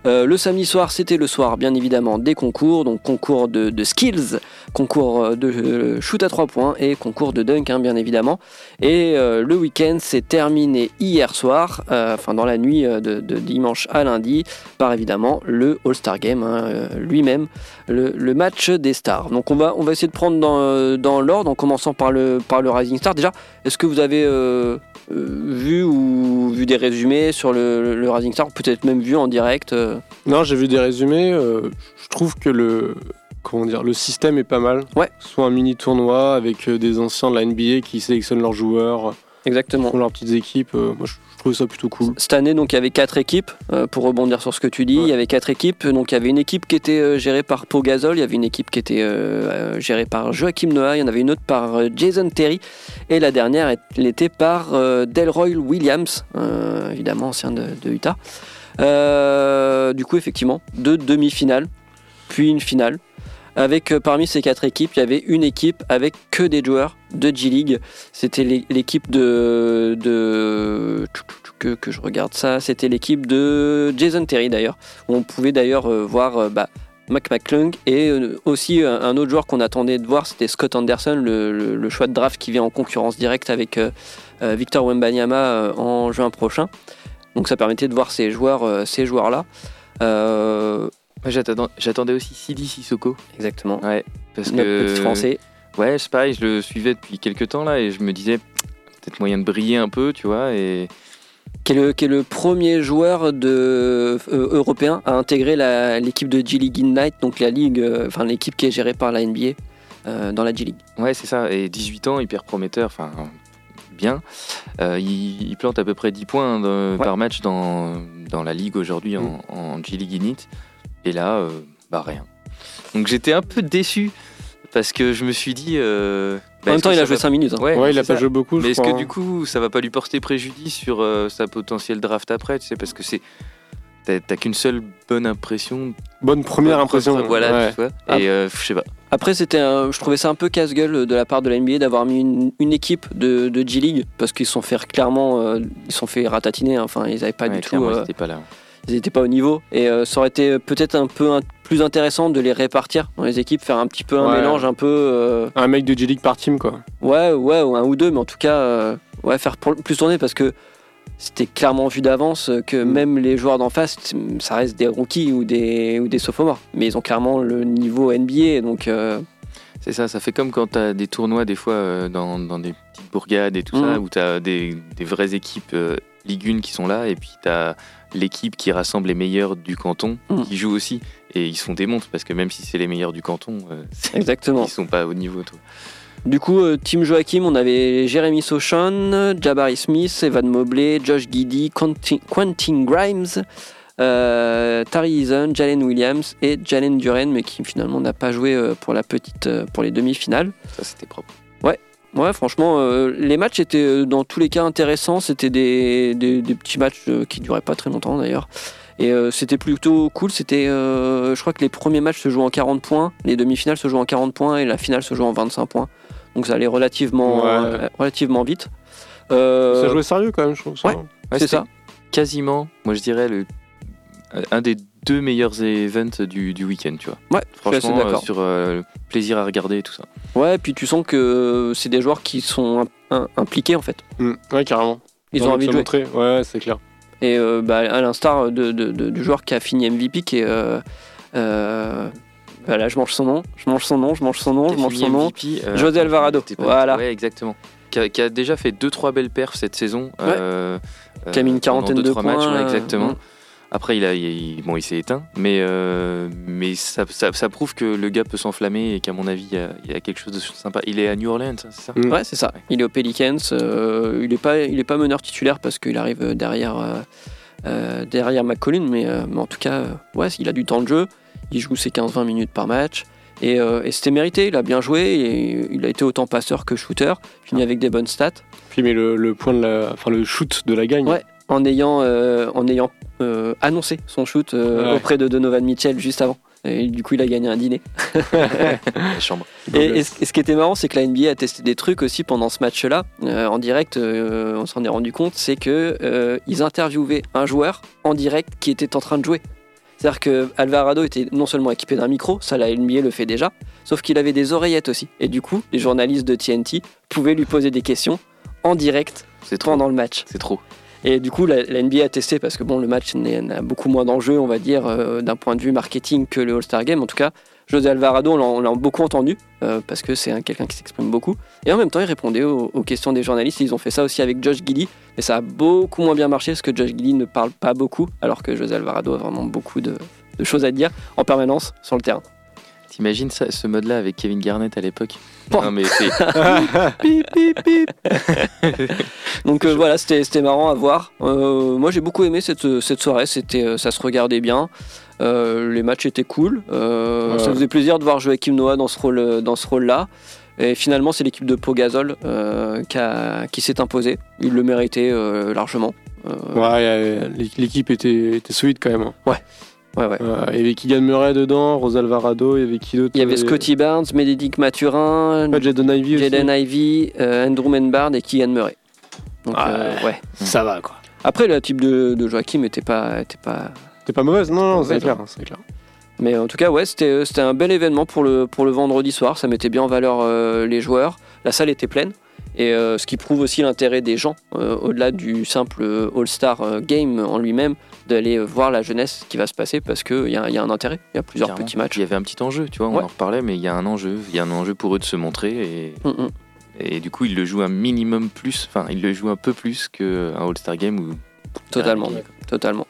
B: Euh, le samedi soir, c'était le soir bien évidemment des concours, donc concours de, skills, concours de shoot à 3 points et concours de dunk hein, bien évidemment. Et le week-end s'est terminé hier soir, enfin dans la nuit de, dimanche à lundi, par évidemment le All-Star Game hein, lui-même, le, match des stars. Donc on va, on va essayer de prendre dans, dans l'ordre commençant par le, par le Rising Star. Déjà, est-ce que vous avez euh, euh, vu ou vu des résumés sur le, le Rising Star, peut-être même vu en direct euh
D: Non, j'ai vu des résumés. euh, je trouve que le comment dire, le système est pas mal.
B: Ouais.
D: Soit un mini tournoi avec des anciens de la NBA qui sélectionnent leurs joueurs
B: Exactement.
D: font leurs petites équipes. moi, je je trouve ça plutôt cool.
B: Cette année, donc, il y avait quatre équipes. euh, pour rebondir sur ce que tu dis,
D: Ouais.
B: il y avait quatre équipes. Donc, il y avait une équipe qui était euh, gérée par Pau Gasol, il y avait une équipe qui était euh, gérée par Joachim Noah, il y en avait une autre par Jason Terry, et la dernière, elle était par Delroy Williams, évidemment ancien de, de Utah. Du coup, effectivement, deux demi-finales, puis une finale. Avec euh, parmi ces quatre équipes, il y avait une équipe avec que des joueurs de G-League. C'était l'é- l'équipe de, que, je regarde ça. C'était l'équipe de Jason Terry d'ailleurs. On pouvait d'ailleurs euh, voir euh, bah, Mac McClung et aussi un autre joueur qu'on attendait de voir, c'était Scott Anderson, le, choix de draft qui vient en concurrence directe avec Victor Wembanyama en juin prochain. Donc ça permettait de voir ces joueurs, ces joueurs là.
C: Moi, j'attendais- aussi Sidi Sissoko.
B: exactement.
C: Ouais, parce
B: Notre
C: que.
B: petit français.
C: Ouais, c'est pareil, je le suivais depuis quelques temps là et je me disais peut-être moyen de briller un peu, tu vois. Et
B: qui est le, qui est le premier joueur de, euh, européen à intégrer l'équipe de G-League Ignite, donc la ligue, euh, enfin l'équipe qui est gérée par la NBA euh, dans la G-League.
C: ouais, c'est ça. Et 18 ans, hyper prometteur, enfin bien. Il, il plante à peu près 10 points dans- par match dans, dans la ligue aujourd'hui en, en G-League Init. Et là, euh, bah rien. Donc j'étais un peu déçu parce que je me suis dit. euh, bah,
B: En même temps, il a joué
C: va-
B: 5 minutes. hein.
C: Ouais,
D: Ouais, il a pas
C: ça.
D: joué beaucoup, je
C: Mais est-ce que du coup, ça va pas lui porter préjudice sur euh, sa potentielle draft après, tu sais, parce que c'est t'as t'as qu'une seule bonne impression.
D: Bonne première
C: Bonne
D: impression.
C: première- Voilà,
D: Ouais.
C: tu vois.
B: Ah.
C: Et euh, je sais pas.
B: Après, c'était, un- je trouvais ça un peu casse-gueule de la part de la NBA d'avoir mis une, une équipe de, de G-League parce qu'ils se sont fait clairement, euh, ils se sont fait ratatiner. hein. Enfin, ils avaient pas
C: Ouais,
B: du tout, euh,
C: ils étaient pas là.
B: Ils n'étaient pas au niveau. Et euh, ça aurait été peut-être un peu un- plus intéressant de les répartir dans les équipes, faire un petit peu un
D: Ouais.
B: mélange, un peu. euh,
D: Un mec de G-League par team, quoi.
B: Ouais, ouais, ou un ou deux, mais en tout cas, euh, ouais, faire pour- plus tourner parce que c'était clairement vu d'avance que
D: Mm.
B: même les joueurs d'en face, ça reste des rookies ou des, ou des sophomores. Mais ils ont clairement le niveau NBA, donc euh,
C: C'est ça, ça fait comme quand t'as des tournois des fois euh, dans, dans des petites bourgades et tout
B: Mhm.
C: ça, où t'as des, des vraies équipes euh, Ligue 1 qui sont là, et puis t'as l'équipe qui rassemble les meilleurs du canton
B: Mhm.
C: qui joue aussi. Et ils se font des montres parce que même si c'est les meilleurs du canton, euh, c'est-
B: exactement.
C: ils sont pas au niveau. Toi.
B: Du coup, euh, Team Joachim, on avait Jeremy Sochan, Jabari Smith, Evan Mobley, Josh Giddy, Quentin, Quentin Grimes, euh, Tari Eason, Jalen Williams et Jalen Duren, mais qui finalement n'a pas joué euh, pour la petite, pour les demi-finales.
C: Ça, c'était propre.
B: Ouais, franchement, euh, les matchs étaient euh, dans tous les cas intéressants. C'était des, des, des petits matchs euh, qui duraient pas très longtemps d'ailleurs. Et euh, c'était plutôt cool. C'était, euh, je crois que les premiers matchs se jouent en 40 points, les demi-finales se jouent en 40 points et la finale se joue en 25 points. Donc ça allait relativement,
D: Ouais.
B: euh, relativement vite. Euh,
D: Ça jouait sérieux, quand même, je trouve. ça.
B: ouais.
C: Ouais,
B: c'est ça.
C: Quasiment, moi je dirais, le, un des deux meilleurs events du, du week-end, tu vois.
B: Ouais, je suis assez
C: Franchement, euh,
B: d'accord.
C: sur euh, le plaisir à regarder et tout ça.
B: Ouais, puis tu sens que c'est des joueurs qui sont im- im- impliqués en fait.
D: Mm. Ouais, carrément.
B: Ils ont envie de jouer.
D: montrer. Ouais, ouais, c'est clair.
B: Et euh, bah, à l'instar de, de- de- du joueur qui a fini MVP, qui est. Euh, euh, bah là, je mange son nom, je mange son nom, je mange son nom, je mange son nom.
C: MVP, euh,
B: José Alvarado, voilà.
C: Ouais, exactement. Qui a, qui a déjà fait 2-3 belles perfs cette saison.
B: Ouais.
C: euh,
B: Qui a mis une quarantaine
C: deux,
B: de points,
C: matchs, ouais,
B: euh,
C: exactement.
B: mm.
C: Après, il, a, il, bon, il s'est éteint, mais, euh, mais ça, ça, ça prouve que le gars peut s'enflammer et qu'à mon avis, il y, a, il y a quelque chose de sympa. Il est à New Orleans, hein, c'est ça?
D: Mm.
B: Ouais, c'est ça. Il est au Pelicans. euh, il n'est pas, il est pas meneur titulaire parce qu'il arrive derrière, euh, euh, derrière McCollum, mais, euh, mais en tout cas, euh, ouais, il a du temps de jeu. Il joue ses 15-20 minutes par match. Et, euh, et c'était mérité, il a bien joué, et il a été autant passeur que shooter, fini avec des bonnes stats,
D: Puis, mais le, le point de la. Enfin, le shoot de la gagne.
B: Ouais. en ayant, euh, en ayant euh, annoncé son shoot euh,
D: Ouais.
B: auprès de Donovan Mitchell juste avant. Et du coup, il a gagné un dîner.
C: Chambre.
B: Et, et ce, et ce qui était marrant, c'est que la NBA a testé des trucs aussi pendant ce match-là. Euh, en direct, euh, on s'en est rendu compte, c'est que euh, ils interviewaient un joueur en direct qui était en train de jouer. C'est-à-dire que Alvarado était non seulement équipé d'un micro, ça la NBA le fait déjà, sauf qu'il avait des oreillettes aussi. Et du coup, les journalistes de TNT pouvaient lui poser des questions en direct
C: C'est trop.
B: pendant le match.
C: C'est trop.
B: Et du coup, la, NBA a testé parce que bon, le match n'a beaucoup moins d'enjeux, on va dire, euh, d'un point de vue marketing que le All-Star Game. En tout cas, José Alvarado, on l'a- beaucoup entendu euh, parce que c'est un- quelqu'un qui s'exprime beaucoup. Et en même temps, il répondait aux, questions des journalistes. Ils ont fait ça aussi avec Josh Giddy, mais ça a beaucoup moins bien marché parce que Josh Giddy ne parle pas beaucoup, alors que José Alvarado a vraiment beaucoup de choses à dire en permanence sur le terrain.
C: T'imagines ça, ce mode-là avec Kevin Garnett à l'époque. Non mais c'est
B: Pip, pip, pip. Donc euh, voilà, c'était c'était marrant à voir. Euh, moi j'ai beaucoup aimé cette, cette soirée, c'était euh, ça se regardait bien. Euh, les matchs étaient cool. Euh,
D: Ouais.
B: Ça faisait plaisir de voir Joachim Noah dans ce rôle dans ce rôle-là. Et finalement, c'est l'équipe de Pogazol euh, qui, qui s'est imposée. Il le méritait euh, largement. Euh,
D: Ouais, l'équipe était, était solide quand même. hein.
B: Ouais, ouais.
D: Euh, il y avait Keegan Murray dedans, Rose Alvarado, il y avait qui d'autre
B: Il y avait Scotty Barnes, Médéric Mathurin,
D: Pas Jaden aussi.
B: Jaden Ivy, euh, Andrew Menbard et Keegan Murray. Donc,
D: Ouais.
B: euh, ouais.
D: Ça va quoi.
B: Après, le type de, de Joachim était pas, était pas.
D: Pas mauvaise Non, non, c'est clair, c'est clair.
B: Mais en tout cas, ouais, c'était, c'était un bel événement pour le, pour le vendredi soir. Ça mettait bien en valeur euh, les joueurs. La salle était pleine. Et euh, ce qui prouve aussi l'intérêt des gens, euh, au-delà du simple euh, All-Star Game en lui-même, d'aller voir la jeunesse qui va se passer parce qu'il y, a- il y a un intérêt. Il y a plusieurs
C: Clairement.
B: petits matchs.
C: Il y avait un petit enjeu, tu vois, on
B: Ouais.
C: en reparlait, mais il y a un enjeu. Il y a un enjeu pour eux de se montrer et,
B: Mm, mm.
C: et du coup, ils le jouent un minimum plus, enfin, ils le jouent un peu plus qu'un All-Star Game où.
B: Totalement. Totalement.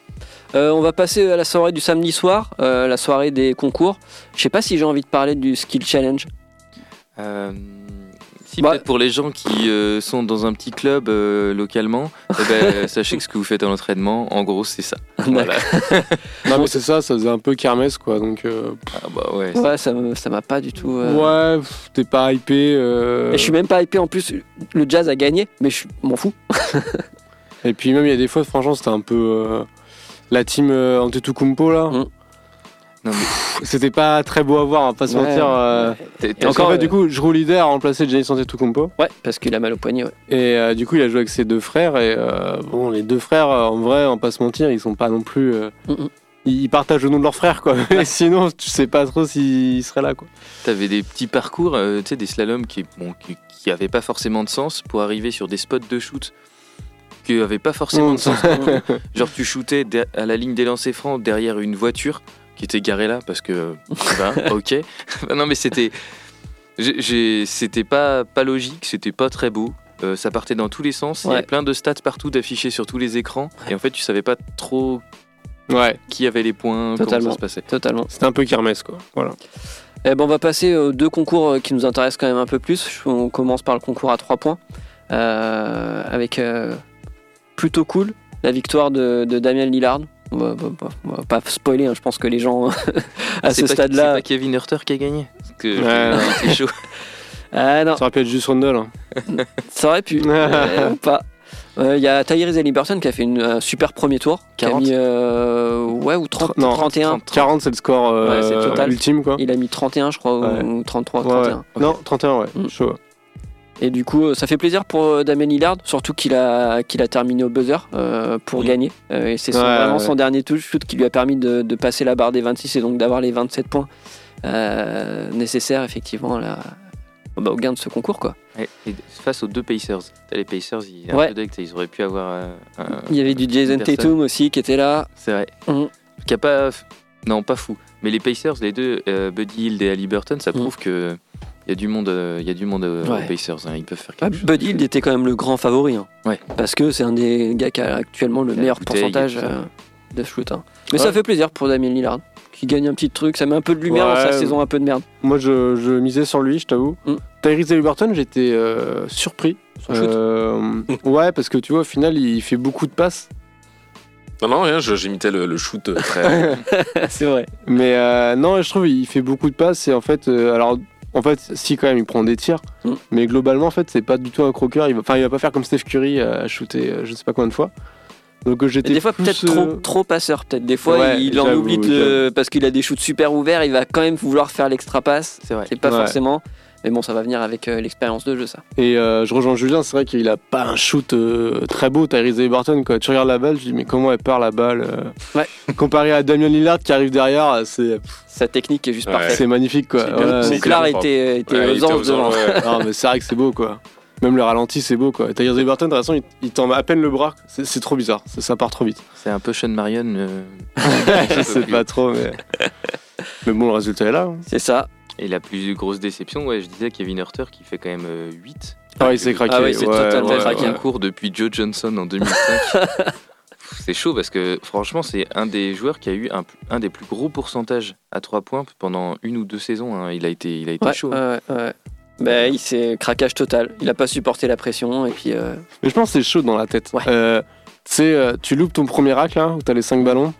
B: Euh, on va passer à la soirée du samedi soir, la soirée des concours. Je sais pas si j'ai envie de parler du Skill Challenge.
C: Euh, si
B: Bah-
C: peut-être pour les gens qui euh, sont dans un petit club euh, localement, eh ben, sachez que ce que vous faites à l'entraînement, en gros, c'est ça. Voilà.
D: Non, mais c'est ça, ça faisait un peu kermesse quoi. Donc, euh,
C: Ah bah ouais.
B: Ouais, ça me- ça m'a pas du tout. euh,
D: ouais, t'es pas hypé. euh,
B: Et je suis même pas hypé en plus. Le jazz a gagné, mais je m'en fous.
D: Et puis même, il y a des fois, franchement, c'était un peu. euh, La team euh, Antetokounmpo là,
B: Mm.
D: C'était pas très beau à voir, on va pas se
B: Ouais,
D: mentir. euh,
C: t'es- t'es-
B: encore,
D: fait,
B: euh,
D: du coup, Drew Leader a remplacé Giannis Antetokounmpo.
B: Ouais, parce qu'il a mal au poignet. ouais.
D: Et euh, du coup, il a joué avec ses deux frères. Et euh, bon, les deux frères, en vrai, on va pas se mentir, ils sont pas non plus.
B: Mm, mm.
D: Ils partagent le nom de leur frère, quoi. Sinon, tu sais pas trop s'ils seraient là, quoi.
C: T'avais des petits parcours, tu sais, des slaloms qui, bon, qui, qui avaient pas forcément de sens pour arriver sur des spots de shoot qui avaient pas forcément
D: Mm.
C: de sens. Genre, tu shootais à la ligne des lancers francs derrière une voiture qui était garée là parce que, ben, ok. non, mais c'était, c'était pas, pas logique, c'était pas très beau. Euh, ça partait dans tous les sens. Il y avait plein de stats partout d'affichés sur tous les écrans. Et en fait, tu savais pas trop
D: Ouais,
C: qui avait les points, comment
B: Totalement.
C: ça se passait.
B: Totalement.
D: c'était un peu kermesse, quoi. Voilà.
B: Eh ben, on va passer aux deux concours euh, qui nous intéressent quand même un peu plus. On commence par le concours à 3 points. euh, avec euh, plutôt cool la victoire de, de Damien Lillard. On va, on va- on va pas spoiler, hein, je pense que les gens à
C: C'est
B: ce stade-là.
C: C'est pas Kevin Hurter qui a gagné. Parce que
D: Ouais.
C: chaud.
B: Ah non,
D: Ça aurait pu être juste Rundle. hein.
B: ça aurait pu. euh, pas. Euh, Il y a Tyrese Halliburton qui a fait une, un super premier tour. Qui a
C: 40.
B: mis, euh, ouais, ou 30,
D: Non,
B: 31.
D: 40, c'est le score euh,
B: Ouais, c'est total.
D: ultime, quoi.
B: Il a mis 31, je crois,
D: Ouais.
B: ou 33,
D: Ouais,
B: 31.
D: ouais. Non, 31, ouais.
B: Mm.
D: Chaud.
B: Et du coup, euh, ça fait plaisir pour euh, Damien Lillard, surtout qu'il a, qu'il a terminé au buzzer euh, pour
C: Mm.
B: gagner. Euh, et c'est
D: Ouais,
B: vraiment
D: ouais.
B: son dernier touch shoot qui lui a permis de, de passer la barre des 26 et donc d'avoir les 27 points euh, nécessaires, effectivement, bah, au gain de ce concours. Quoi.
C: Et face aux deux Pacers. Les Pacers, ils,
B: Ouais.
C: ils auraient pu avoir un-
B: Il y avait du Jason. Tatum aussi qui était là.
C: C'est vrai.
B: Mhm.
C: Qui a pas. Non, pas fou. Mais les Pacers, les deux, Buddy Hield et Halliburton, ça
B: Mhm.
C: prouve que. Il y a du monde, euh, il y a du monde euh,
B: Ouais.
C: aux Pacers, hein, ils peuvent faire
B: Ah,
C: quelque chose.
B: Buddy Hield était quand même le grand favori. hein.
C: Ouais.
B: Parce que c'est un des gars qui a actuellement le meilleur pourcentage euh, de shoot. hein. Mais
D: Ouais.
B: ça fait plaisir pour Damien Lillard qui gagne un petit truc. Ça met un peu de lumière dans sa saison un peu de merde.
D: Moi, je, je misais sur lui, je t'avoue.
B: Mm.
D: Tyrese Halliburton, j'étais euh, surpris.
B: Son shoot.
D: Euh, ouais, parce que tu vois, au final, il fait beaucoup de passes.
E: Non, non, rien, j'imitais le, le shoot très.
B: c'est vrai.
D: Mais euh, non, je trouve il fait beaucoup de passes et en fait, euh, alors en fait, si quand même il prend des tirs,
B: Mm.
D: mais globalement en fait c'est pas du tout un croqueur. Il va, enfin il va pas faire comme Steph Curry à shooter, euh, je sais pas combien de fois. Donc euh,
B: Et
D: j'étais
B: des fois peut-être
D: euh,
B: trop, trop passeur peut-être des fois
D: Ouais,
B: il en oublie de- parce qu'il a des shoots super ouverts il va quand même vouloir faire l'extra passe
C: C'est vrai.
B: c'est pas
D: Ouais.
B: forcément mais bon ça va venir avec euh, l'expérience de jeu ça
D: Et euh, je rejoins Julien, c'est vrai qu'il a pas un shoot euh, très beau, Tyrese Halliburton. Quand tu regardes la balle, je dis mais comment elle part la balle euh,
B: Ouais.
D: Comparé à Damien Lillard qui arrive derrière, c'est
B: sa technique est juste
E: Ouais.
B: parfaite
D: c'est magnifique quoi.
E: Clair,
B: était, était
E: Ouais,
B: aux anges devant
D: non mais c'est vrai que c'est beau quoi. Même le ralenti c'est beau quoi. Tyrese Halliburton de toute façon il, il tend à peine le bras, c'est c'est trop bizarre, ça, ça part trop vite.
C: C'est un peu Sean Marion. euh,
D: je sais pas trop mais. Mais bon le résultat est là. hein.
B: c'est ça
C: Et la plus grosse déception, ouais, je disais Kevin Hurter qui fait quand même euh, 8.
D: Ah, il s'est craqué.
B: Ah ouais, c'est totalement
D: ouais,
B: craqué.
C: un
D: ouais.
C: cours depuis Joe Johnson en 2005. c'est chaud parce que franchement, c'est un des joueurs qui a eu un, un des plus gros pourcentages à 3 points pendant une ou deux saisons. hein. Il a été, il a été
B: Ouais,
C: chaud.
B: ouais, ouais. Bah, il s'est craquage total. Il a pas supporté la pression et puis. euh,
D: Mais je pense que c'est chaud dans la tête.
B: Ouais.
D: Euh, tu sais, euh, tu loupes ton premier rack là, où t'as les 5 ballons.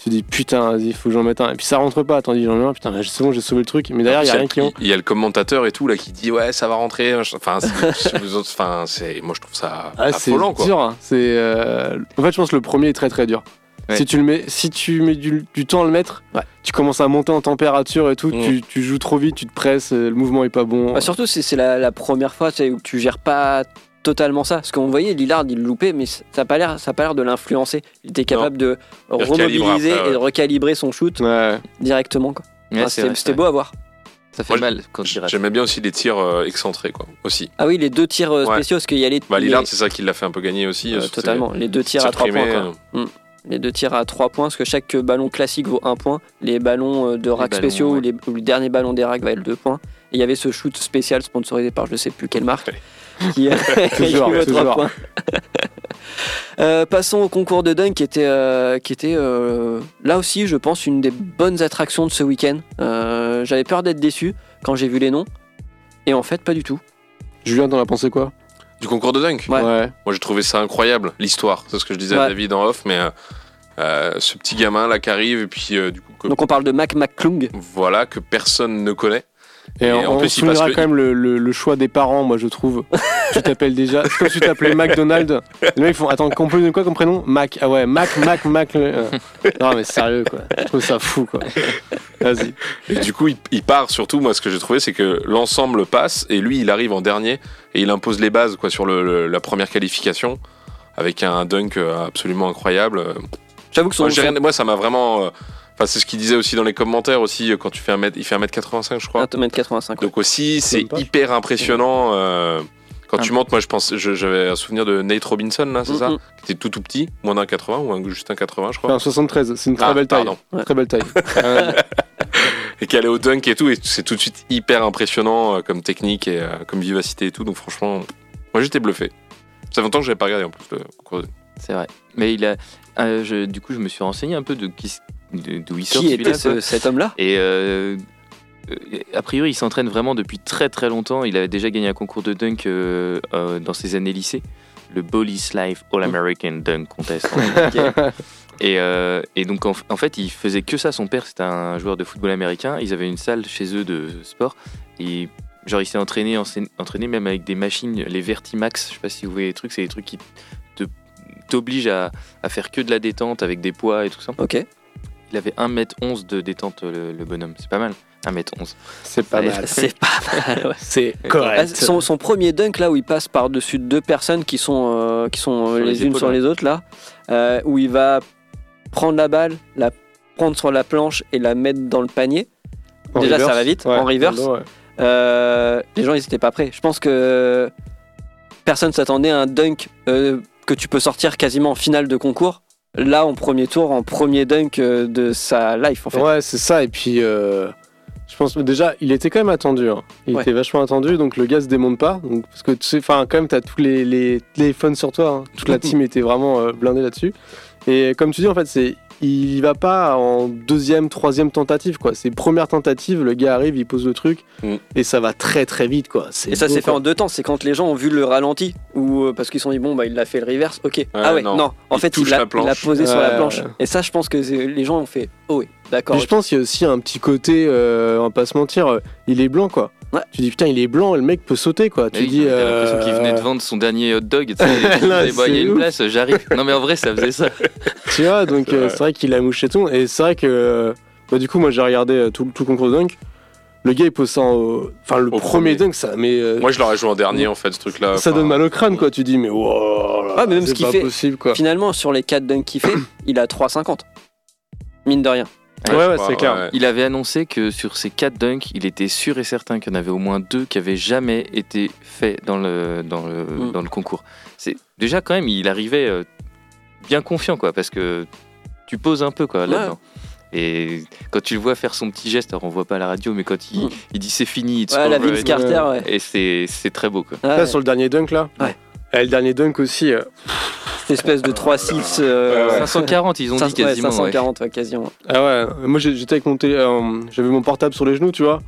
D: Tu dis putain, vas-y, faut que j'en mette un. Et puis ça rentre pas. T'en dis j'en mets un, putain, c'est bon, j'ai sauvé le truc. Mais derrière, il y a rien qui
E: il,
D: ont.
E: il y a le commentateur et tout là qui dit ouais ça va rentrer. Enfin, c'est- vous autres, enfin, c'est, moi je trouve ça
D: Ah, c'est
E: affolant quoi.
D: dur. hein. C'est, euh, En fait, je pense que le premier est très très dur.
C: Ouais.
D: Si tu le mets, si tu mets du, du temps à le mettre,
B: Ouais.
D: tu commences à monter en température et tout.
E: Mm.
D: Tu, tu joues trop vite, tu te presses, euh, le mouvement est pas bon.
B: bah, surtout, c'est c'est la, la première fois où tu gères pas totalement ça. Parce qu'on voyait Lillard, il loupait, mais ça n'a pas l'air, ça a pas l'air de l'influencer. Il était capable de remobiliser
E: après, ouais.
B: et de recalibrer son shoot
D: Ouais.
B: directement. quoi.
C: Ouais,
B: Enfin,
C: c'est
B: c'était beau à voir.
C: Ça fait
E: Moi,
C: mal quand.
E: J'aimais bien aussi les tirs euh, excentrés quoi. Aussi.
B: Ah oui, les deux tirs euh,
E: Ouais.
B: spéciaux, parce qu'il y a les.
E: Bah
B: les-
E: Lillard c'est ça qui l'a fait un peu gagner aussi.
B: euh, totalement. Les deux tirs à 3
E: supprimé,
B: points. quoi.
E: euh,
B: Les deux tirs à 3 points, parce que chaque ballon classique vaut 1 point. Les ballons euh, de rack spéciaux ou, les, ou le dernier ballon des racks valent 2 points. Et il y avait ce shoot spécial sponsorisé par je sais plus quelle marque. Qui, qui
D: Toujours,
B: vaut 3
D: toujours.
B: points. Euh, passons au concours de dunk qui était, euh, qui était euh, là aussi, je pense, une des bonnes attractions de ce week-end. Euh, J'avais peur d'être déçu quand j'ai vu les noms. Et en fait, pas du tout.
D: Julien, t'en as pensé quoi?
E: Du concours de dunk?
B: Ouais.
E: Moi j'ai trouvé ça incroyable l'histoire. C'est ce que je disais à. David en off, mais euh, euh, ce petit gamin là qui arrive et puis euh, du coup que-
B: Donc on parle de Mac McClung.
E: voilà que personne ne connaît.
D: Et,
E: Et
D: on,
E: en
D: on
E: plus, le-
D: quand même le, le- le choix des parents, moi je trouve. tu t'appelles déjà. C'est comme si tu t'appelais McDonald. Les mecs font Attends, qu'on peut donner quoi comme prénom? Mac. Ah ouais, Mac, Mac, Mac. euh. Non mais sérieux quoi. Je trouve ça fou quoi. Vas-y.
E: Et du coup, il, il part surtout. Moi, ce que j'ai trouvé, c'est que l'ensemble passe et lui, il arrive en dernier et il impose les bases quoi sur le- le- la première qualification avec un dunk euh, absolument incroyable.
B: J'avoue que son,
E: Moi, rien- moi, ça m'a vraiment. Enfin, c'est ce qu'il disait aussi dans les commentaires aussi euh, quand tu fais un mètre, il fait 1m85 je crois.
B: 1m85. ouais.
E: Donc aussi, c'est hyper impressionnant. euh, quand
C: Ah.
E: tu montes, moi, je pense, je- j'avais un souvenir de Nate Robinson là, c'est ça,
B: Mhm.
E: qui était tout tout petit, moins d'un 80 ou un, juste un 80 je crois.
D: Enfin, 73, c'est une très
E: Ah,
D: belle taille.
B: Ouais.
D: Très belle taille.
E: Et qui allait au dunk et tout, et c'est tout de suite hyper impressionnant euh, comme technique et euh, comme vivacité et tout. Donc franchement, moi j'étais bluffé. Ça fait longtemps que j'avais pas regardé en plus le concours de
C: C'est vrai. Mais il a. euh, je- du coup, je me suis renseigné un peu de qui, de- d'où il sort
B: Qui était ce- cet homme-là
C: Et euh, euh, a priori, il s'entraîne vraiment depuis très très longtemps. Il avait déjà gagné un concours de dunk euh, euh, dans ses années lycée, le Bolly's Life All-American Dunk Contest. et, et donc en, en fait, il faisait que ça. Son père, c'était un joueur de football américain. Ils avaient une salle chez eux de sport. Et genre, il s'est entraîné, entraîné même avec des machines, les Vertimax. Je sais pas si vous voyez les trucs. C'est des trucs qui t'obligent à, à faire que de la détente avec des poids et tout ça.
B: Ok.
C: Il avait 1m11 de détente, le, le bonhomme. C'est pas mal. 1m11.
D: c'est pas mal.
B: C'est pas mal. ouais.
D: C'est
B: Ah,
D: correct.
B: Son, son premier dunk là où il passe par-dessus deux personnes qui sont, euh, qui sont euh,
C: Sur
B: les,
C: les
B: unes sur les autres là, euh, où il va prendre la balle, la prendre sur la planche et la mettre dans le panier.
D: En
B: Déjà,
D: reverse.
B: ça va vite,
D: Ouais,
B: en reverse.
D: ouais.
B: Euh, les gens ils étaient pas prêts. Je pense que personne s'attendait à un dunk euh, que tu peux sortir quasiment en finale de concours. Là en premier tour, en premier dunk euh, de sa life en fait.
D: Ouais, c'est ça. Et puis, euh, je pense déjà, il était quand même attendu. hein. Il
B: Ouais.
D: était vachement attendu. Donc, le gars se démonte pas. Donc, parce que tu sais, enfin, quand même, t'as tous les, les téléphones sur toi. hein. Toute la team était vraiment euh, blindée là-dessus. Et comme tu dis, en fait, c'est. Il y va pas en deuxième, troisième tentative, quoi. C'est première tentative, le gars arrive, il pose le truc,
E: Mm.
D: et ça va très très vite, quoi. C'est
B: Et ça s'est fait en deux temps, c'est quand les gens ont vu le ralenti ou euh, parce qu'ils se sont dit bon bah il a fait le reverse, ok. ah ouais, non,
E: non.
B: en
E: Il
B: fait il l'a posé sur la
D: Ouais.
B: planche. Et ça je pense que les gens ont fait oh oui, d'accord.
D: Puis je pense qu'il y a aussi un petit côté, euh, on va pas se mentir, euh, il est blanc, quoi.
B: Ouais.
D: Tu dis putain, il est blanc, le mec peut sauter, quoi. Tu
C: Oui,
D: dis.
C: t'as l'impression qu'il venait de
D: euh,
C: vendre son dernier hot dog. Tu sais, il
D: Là,
C: bah, y a
D: c'est
C: une
D: ouf.
C: place, j'arrive. Non, mais en vrai, ça faisait ça.
D: Tu vois, donc
E: C'est
D: euh,
E: vrai.
D: qu'il a mouché tout. Et c'est vrai que, euh, bah, du coup, moi j'ai regardé euh, tout, tout le concours de dunk. Le gars il pose ça en. Enfin, le
E: Au
D: premier,
E: premier.
D: dunk, ça, mais. euh,
E: Moi, je l'aurais joué en dernier en fait, ce truc-là.
D: ça
E: Enfin,
D: donne mal au crâne, quoi. Tu dis, mais wow,
B: Ouais, mais même ce qu'il
D: pas
B: fait,
D: possible, quoi.
B: Finalement sur les 4 dunks qu'il fait, il a 3,50. Mine de rien.
D: Ouais, c'est clair.
E: ouais.
C: Il avait annoncé que sur ces 4 dunks, il était sûr et certain qu'il y en avait au moins deux qui avaient jamais été faits dans le, dans le,
B: Mm.
C: dans le concours. C'est Déjà, quand même, il arrivait euh, bien confiant, quoi, parce que tu poses un peu, quoi, là-dedans. Et quand tu le vois faire son petit geste, alors on voit pas à la radio, mais quand il,
B: Mm.
C: il dit c'est fini, it's
B: Ouais, la Vince
C: et-
B: Carter, ouais.
C: et c'est c'est très beau, quoi.
B: Ah,
D: Là,
B: ouais.
D: sur le dernier dunk, là?
B: Ouais.
D: Et le dernier dunk aussi. euh,
B: cette espèce de 3-6. euh,
E: Ouais, ouais.
C: 540, ils ont dit
B: 500, ouais,
C: quasiment. ouais.
B: 540, ouais, quasiment.
D: Ah ouais, moi j'étais avec mon télé- euh, j'avais mon portable sur les genoux, tu vois.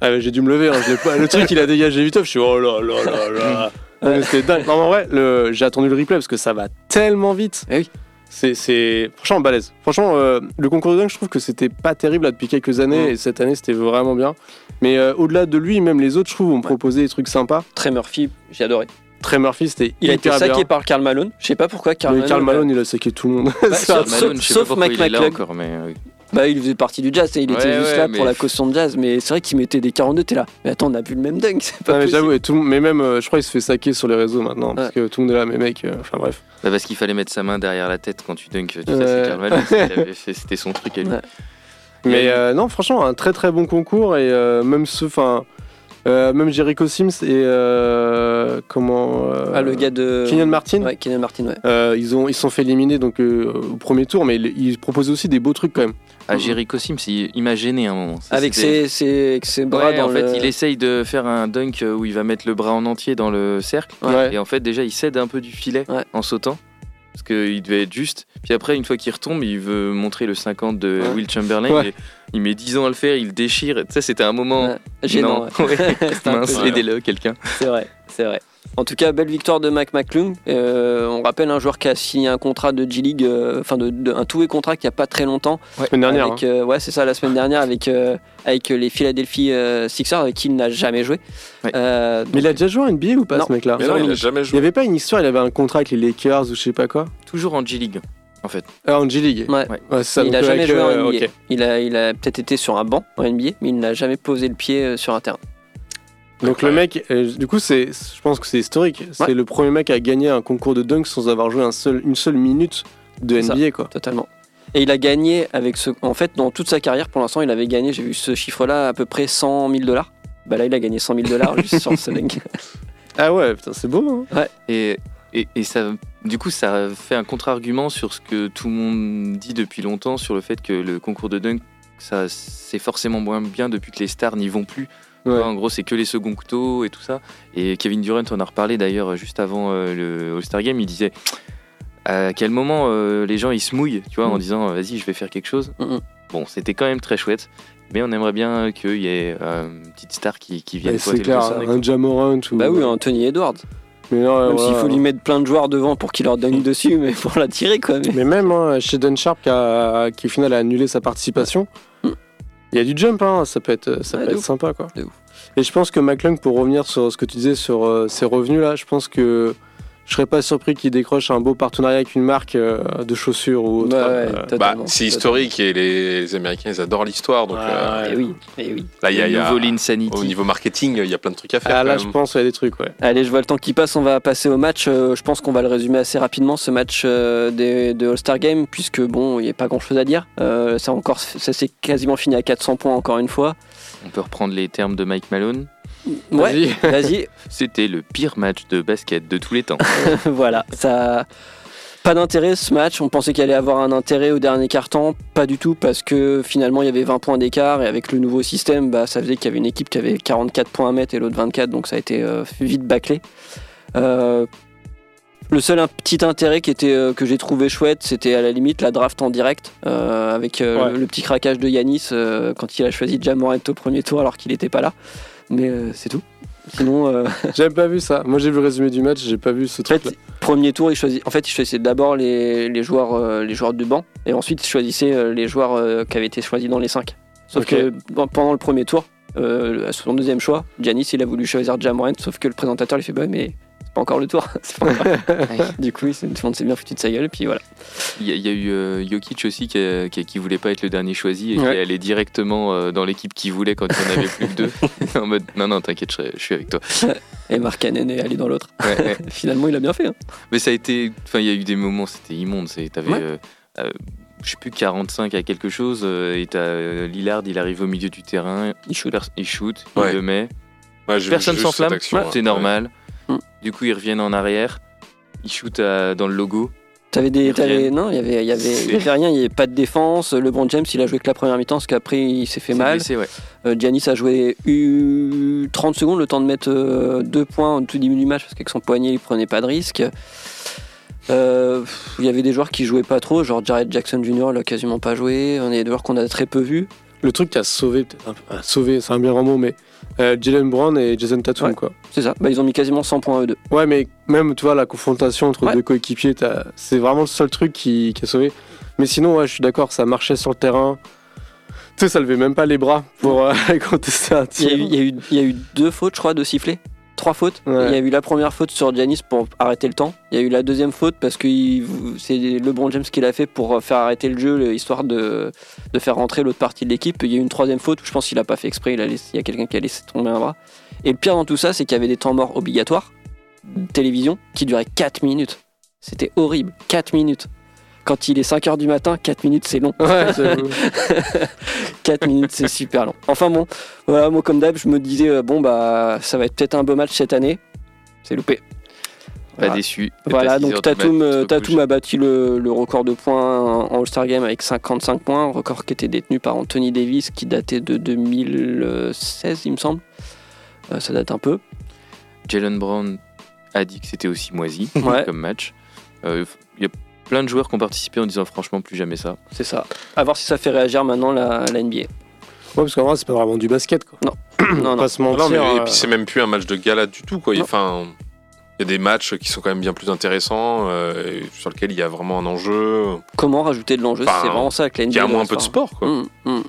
D: Ah, j'ai dû me lever, hein, je l'ai pas- le truc il a dégagé vite, je suis oh là là là là. C'était dingue. Non, mais en vrai, le- j'ai attendu le replay parce que ça va tellement vite.
B: Eh oui.
D: C'est, c'est franchement balèze. Franchement, euh, le concours de dunk, je trouve que c'était pas terrible là, depuis quelques années
B: Mm.
D: et cette année c'était vraiment bien. Mais euh, au-delà de lui, même les autres, je trouve, ont proposé des trucs sympas.
B: Trey Murphy, j'ai adoré.
D: Trey Murphy, c'était
B: Il a été saqué
D: bien.
B: par Karl Malone. Je sais pas pourquoi Karl
D: Mais
B: Malone.
D: Karl Malone, il a saqué tout le monde.
B: Bah, sauf-
C: Malone, je sais
B: sauf
C: pas pourquoi
B: Mike
C: il est là
B: McClung.
C: encore, mais euh,
B: Bah, il faisait partie du jazz, et il était
C: Ouais,
B: juste
C: ouais,
B: là pour
C: mais-
B: la caution de jazz. Mais c'est vrai qu'il mettait des 42, t'es là. Mais attends, on a vu le même dunk, c'est pas
D: Non, mais
B: possible.
D: j'avoue, et tout mais même, euh, je crois qu'il se fait saquer sur les réseaux maintenant, parce que tout le monde est là, mais mec, euh, enfin bref.
C: bah, parce qu'il fallait mettre sa main derrière la tête quand tu dunks. Tu sais, c'était son truc à lui.
B: Ouais.
D: Mais euh, non, franchement, un très très bon concours et euh, même ce, enfin, euh, même Jericho Sims et euh, comment euh,
B: Ah, le gars de.
D: Kenyon Martin.
B: Ouais, Kenyon Martin, ouais.
D: euh, ils ont ils se sont fait éliminer donc euh, au premier tour, mais ils, ils proposaient aussi des beaux trucs quand même.
C: Ah, Jericho Sims, il, il m'a gêné un moment. Ça,
B: Avec ses, ses, avec ses bras
C: Ouais,
B: dans
C: en fait, il essaye de faire un dunk où il va mettre le bras en entier dans le cercle.
D: Ouais.
C: Et en fait, déjà, il cède un peu du filet
B: Ouais.
C: en sautant. Parce qu'il devait être juste. Puis après, une fois qu'il retombe, il veut montrer le 50 de
B: Ouais.
C: Will Chamberlain.
D: Ouais.
C: et il met 10 ans à le faire, il déchire. Tu sais, c'était un moment.
B: Gênant, ouais.
C: Ouais.
B: C'était un
C: Mince,
B: peu-
C: aidez-le, quelqu'un.
B: C'est vrai, c'est vrai. En tout cas, belle victoire de Mac McClung. Euh, on rappelle un joueur qui a signé un contrat de G-League, euh, enfin de, de- un two-way contrat il n'y a pas très longtemps.
D: La semaine dernière.
B: Avec, euh, ouais, c'est ça, la semaine dernière avec, euh, avec les Philadelphia euh, Sixers avec qui il n'a jamais joué.
C: Ouais.
B: Euh,
D: hein. Mais il a déjà joué en NBA ou pas
B: Non.
D: ce mec-là?
E: Non, il a jamais
D: Il y
E: joué.
D: avait pas une histoire, il avait un contrat avec les Lakers ou je sais pas quoi.
C: Toujours en G-League, en fait.
D: Ah, en G League.
B: Ouais.
C: Ouais.
D: ça.
B: il n'a jamais joué en NBA. Il a, il a peut-être été sur un banc en NBA, mais il n'a jamais posé le pied euh, sur un terrain.
D: Donc le mec, euh, du coup, c'est, je pense que c'est historique. C'est
B: Ouais.
D: le premier mec à gagner un concours de dunk sans avoir joué un seul, une seule minute de
B: ça.
D: NBA quoi.
B: Totalement. Et il a gagné avec ce. En fait, dans toute sa carrière, pour l'instant, il avait gagné, j'ai vu ce chiffre-là, à peu près 100 000 dollars. Bah là, il a gagné 100 000 dollars juste sur ce dunk.
D: Ah ouais, putain, c'est beau. Hein
C: Et, et, et ça, du coup, ça fait un contre-argument sur ce que tout le monde dit depuis longtemps sur le fait que le concours de dunk, ça, c'est forcément moins bien depuis que les stars n'y vont plus.
D: Ouais.
C: En gros, c'est que les seconds couteaux et tout ça. Et Kevin Durant en a reparlé d'ailleurs juste avant euh, le All-Star Game. Il disait à quel moment euh, les gens ils se mouillent, tu vois, en
B: Mm.
C: disant vas-y, je vais faire quelque chose.
B: Mm, mm.
C: Bon, c'était quand même très chouette. Mais on aimerait bien qu'il y ait euh, une petite star qui, qui vienne
D: c'est clair,
C: ça.
D: un Jamorant ou.
B: bah oui, Anthony Edwards.
D: Mais, non,
B: Même
D: ouais,
B: s'il faut
D: ouais.
B: lui mettre plein de joueurs devant pour qu'il leur donne dessus, mais pour la tirer, quoi. Mais...
D: Mais même hein, chez Dan Sharp qui, a, qui au final a annulé sa participation,
B: Mm.
D: il y a du jump, hein, ça peut être, ça
B: Ouais,
D: peut être sympa quoi. Et je pense que McClung, pour revenir sur ce que tu disais sur euh, ses revenus là, je pense que je serais pas surpris qu'il décroche un beau partenariat avec une marque euh, de chaussures ou autre.
B: Ouais, ouais,
D: euh,
E: Bah, c'est historique et les, les Américains ils adorent l'histoire. Donc
D: Ouais,
E: euh.
B: Et oui, et oui.
E: là, il y a, il y a- au niveau marketing, il y a plein de trucs à faire.
D: ah
E: quand
D: là,
E: même.
D: je pense qu'il y a des trucs, ouais.
B: Allez, je vois le temps qui passe, on va passer au match. Euh, je pense qu'on va le résumer assez rapidement, ce match euh, des- de All-Star Game, puisque bon, il n'y a pas grand-chose à dire. Euh, ça encore, ça s'est quasiment fini à 400 points encore une fois.
C: On peut reprendre les termes de Mike Malone.
B: Ouais,
D: Vas-y.
B: vas-y.
C: C'était le pire match de basket de tous les temps.
B: voilà, ça. Pas d'intérêt ce match, on pensait qu'il allait avoir un intérêt au dernier quart-temps, pas du tout parce que finalement il y avait 20 points d'écart et avec le nouveau système, bah, ça faisait qu'il y avait une équipe qui avait 44 points à mettre et l'autre 24, donc ça a été euh, vite bâclé. Euh, le seul un petit intérêt qui était, euh, que j'ai trouvé chouette, c'était à la limite la draft en direct euh, avec euh,
D: Ouais.
B: le, le petit craquage de Yanis quand il a choisi Jamorant au premier tour alors qu'il n'était pas là. Mais c'est tout. Sinon, euh,
D: J'avais pas vu ça. Moi, j'ai vu le résumé du match, j'ai pas vu ce
B: En fait,
D: truc.
B: premier tour, il choisit. En fait, il choisissait d'abord les, les joueurs, les joueurs du banc, et ensuite il choisissait les joueurs qui avaient été choisis dans les 5 Sauf que pendant le premier tour, à son deuxième choix, Giannis, il a voulu choisir Jamorant, sauf que le présentateur lui fait bah mais pas encore le tour. C'est pas encore- du coup, tout le monde s'est bien foutu de sa gueule, et puis voilà.
C: Il y, a- il y a eu euh, Jokic aussi qui, a- qui, qui voulait pas être le dernier choisi et qui
D: Ouais.
C: est allé directement euh, dans l'équipe qu'il voulait quand il n'y en avait plus que deux. en mode non, non, t'inquiète, je, suis avec toi.
B: Et Mark Cannon est allé dans l'autre.
C: Ouais, ouais.
B: Finalement, il a bien fait. hein.
C: Mais ça a été. Enfin, il y a eu des moments, c'était immonde. T'avais.
B: Ouais.
C: euh, euh, je sais plus, 45 à quelque chose, euh, et t'as euh, Lillard, il arrive au milieu du terrain,
B: Il shoot.
C: il shoot,
E: Ouais.
C: il le met,
E: Ouais,
C: personne s'enflamme,
E: action,
C: c'est
E: ouais.
C: normal.
B: Mm.
C: Du coup, ils reviennent en arrière, ils shootent à- dans le logo.
B: T'avais des, t'avais- non, il y avait, il y avait, il y avait rien, il y avait pas de défense. LeBron James, il a joué que la première mi-temps, parce qu'après il s'est fait
C: C'est
B: mal.
C: blessé, ouais.
B: Euh, Giannis a joué eu 30 secondes, le temps de mettre euh, deux points au tout début du match, parce qu'avec son poignet, il prenait pas de risque. Euh, Il y avait des joueurs qui jouaient pas trop, genre Jared Jackson Jr. il a quasiment pas joué. On est des joueurs qu'on a très peu vus.
D: Le truc qui a sauvé, peut-être ah, sauvé, c'est un bien grand mot, mais euh, Jalen Brown et Jason Tatum,
B: Ouais.
D: quoi.
B: C'est ça. Bah, ils ont mis quasiment 100 points eux deux.
D: Ouais, mais même, tu vois, la confrontation entre
B: Ouais.
D: deux coéquipiers, c'est vraiment le seul truc qui, qui a sauvé. Mais sinon, ouais, je suis d'accord, ça marchait sur le terrain. Tu sais, ça levait même pas les bras pour euh, contester un
B: Il y, a
D: tir.
B: eu, il, y a eu, il y a eu deux fautes, je crois, de sifflets. Trois fautes.
D: Ouais.
B: Il y a eu la première faute sur Giannis pour arrêter le temps. Il y a eu la deuxième faute parce que c'est LeBron James qui l'a fait pour faire arrêter le jeu, histoire de, de faire rentrer l'autre partie de l'équipe. Il y a eu une troisième faute où je pense qu'il a pas fait exprès. Il, a laissé- il y a quelqu'un qui a laissé tomber un bras. Et le pire dans tout ça, c'est qu'il y avait des temps morts obligatoires télévision qui duraient 4 minutes. C'était horrible. 4 minutes. Quand il est 5h du matin, 4 minutes c'est long.
D: Ouais, j'avoue.
B: 4 minutes, c'est super long. Enfin bon, voilà, moi comme d'hab, je me disais, euh, bon bah ça va être peut-être un beau match cette année. C'est loupé.
C: Pas
B: Voilà.
C: déçu.
B: Voilà, donc
C: heures
B: Tatum, a battu le, le record de points en All-Star Game avec 55 points, record qui était détenu par Anthony Davis qui datait de 2016, il me semble. Euh, ça date un peu.
C: Jalen Brown a dit que c'était aussi moisi
B: Ouais.
C: comme match. Euh, plein de joueurs qui ont participé en disant franchement plus jamais ça.
B: C'est ça. À voir si ça fait réagir maintenant la, la NBA.
D: Ouais, parce qu'en vrai, c'est pas vraiment du basket, quoi.
B: non, non.
D: pas se
G: Non, mais, et
D: euh,
G: puis c'est même plus un match de gala du tout, quoi. Enfin, il y a des matchs qui sont quand même bien plus intéressants, euh, sur lesquels il y a vraiment un enjeu,
B: Comment rajouter de l'enjeu
G: Enfin,
B: C'est vraiment ça que la NBA.
G: qui a moins un peu de sport, quoi.
B: Mm, mm.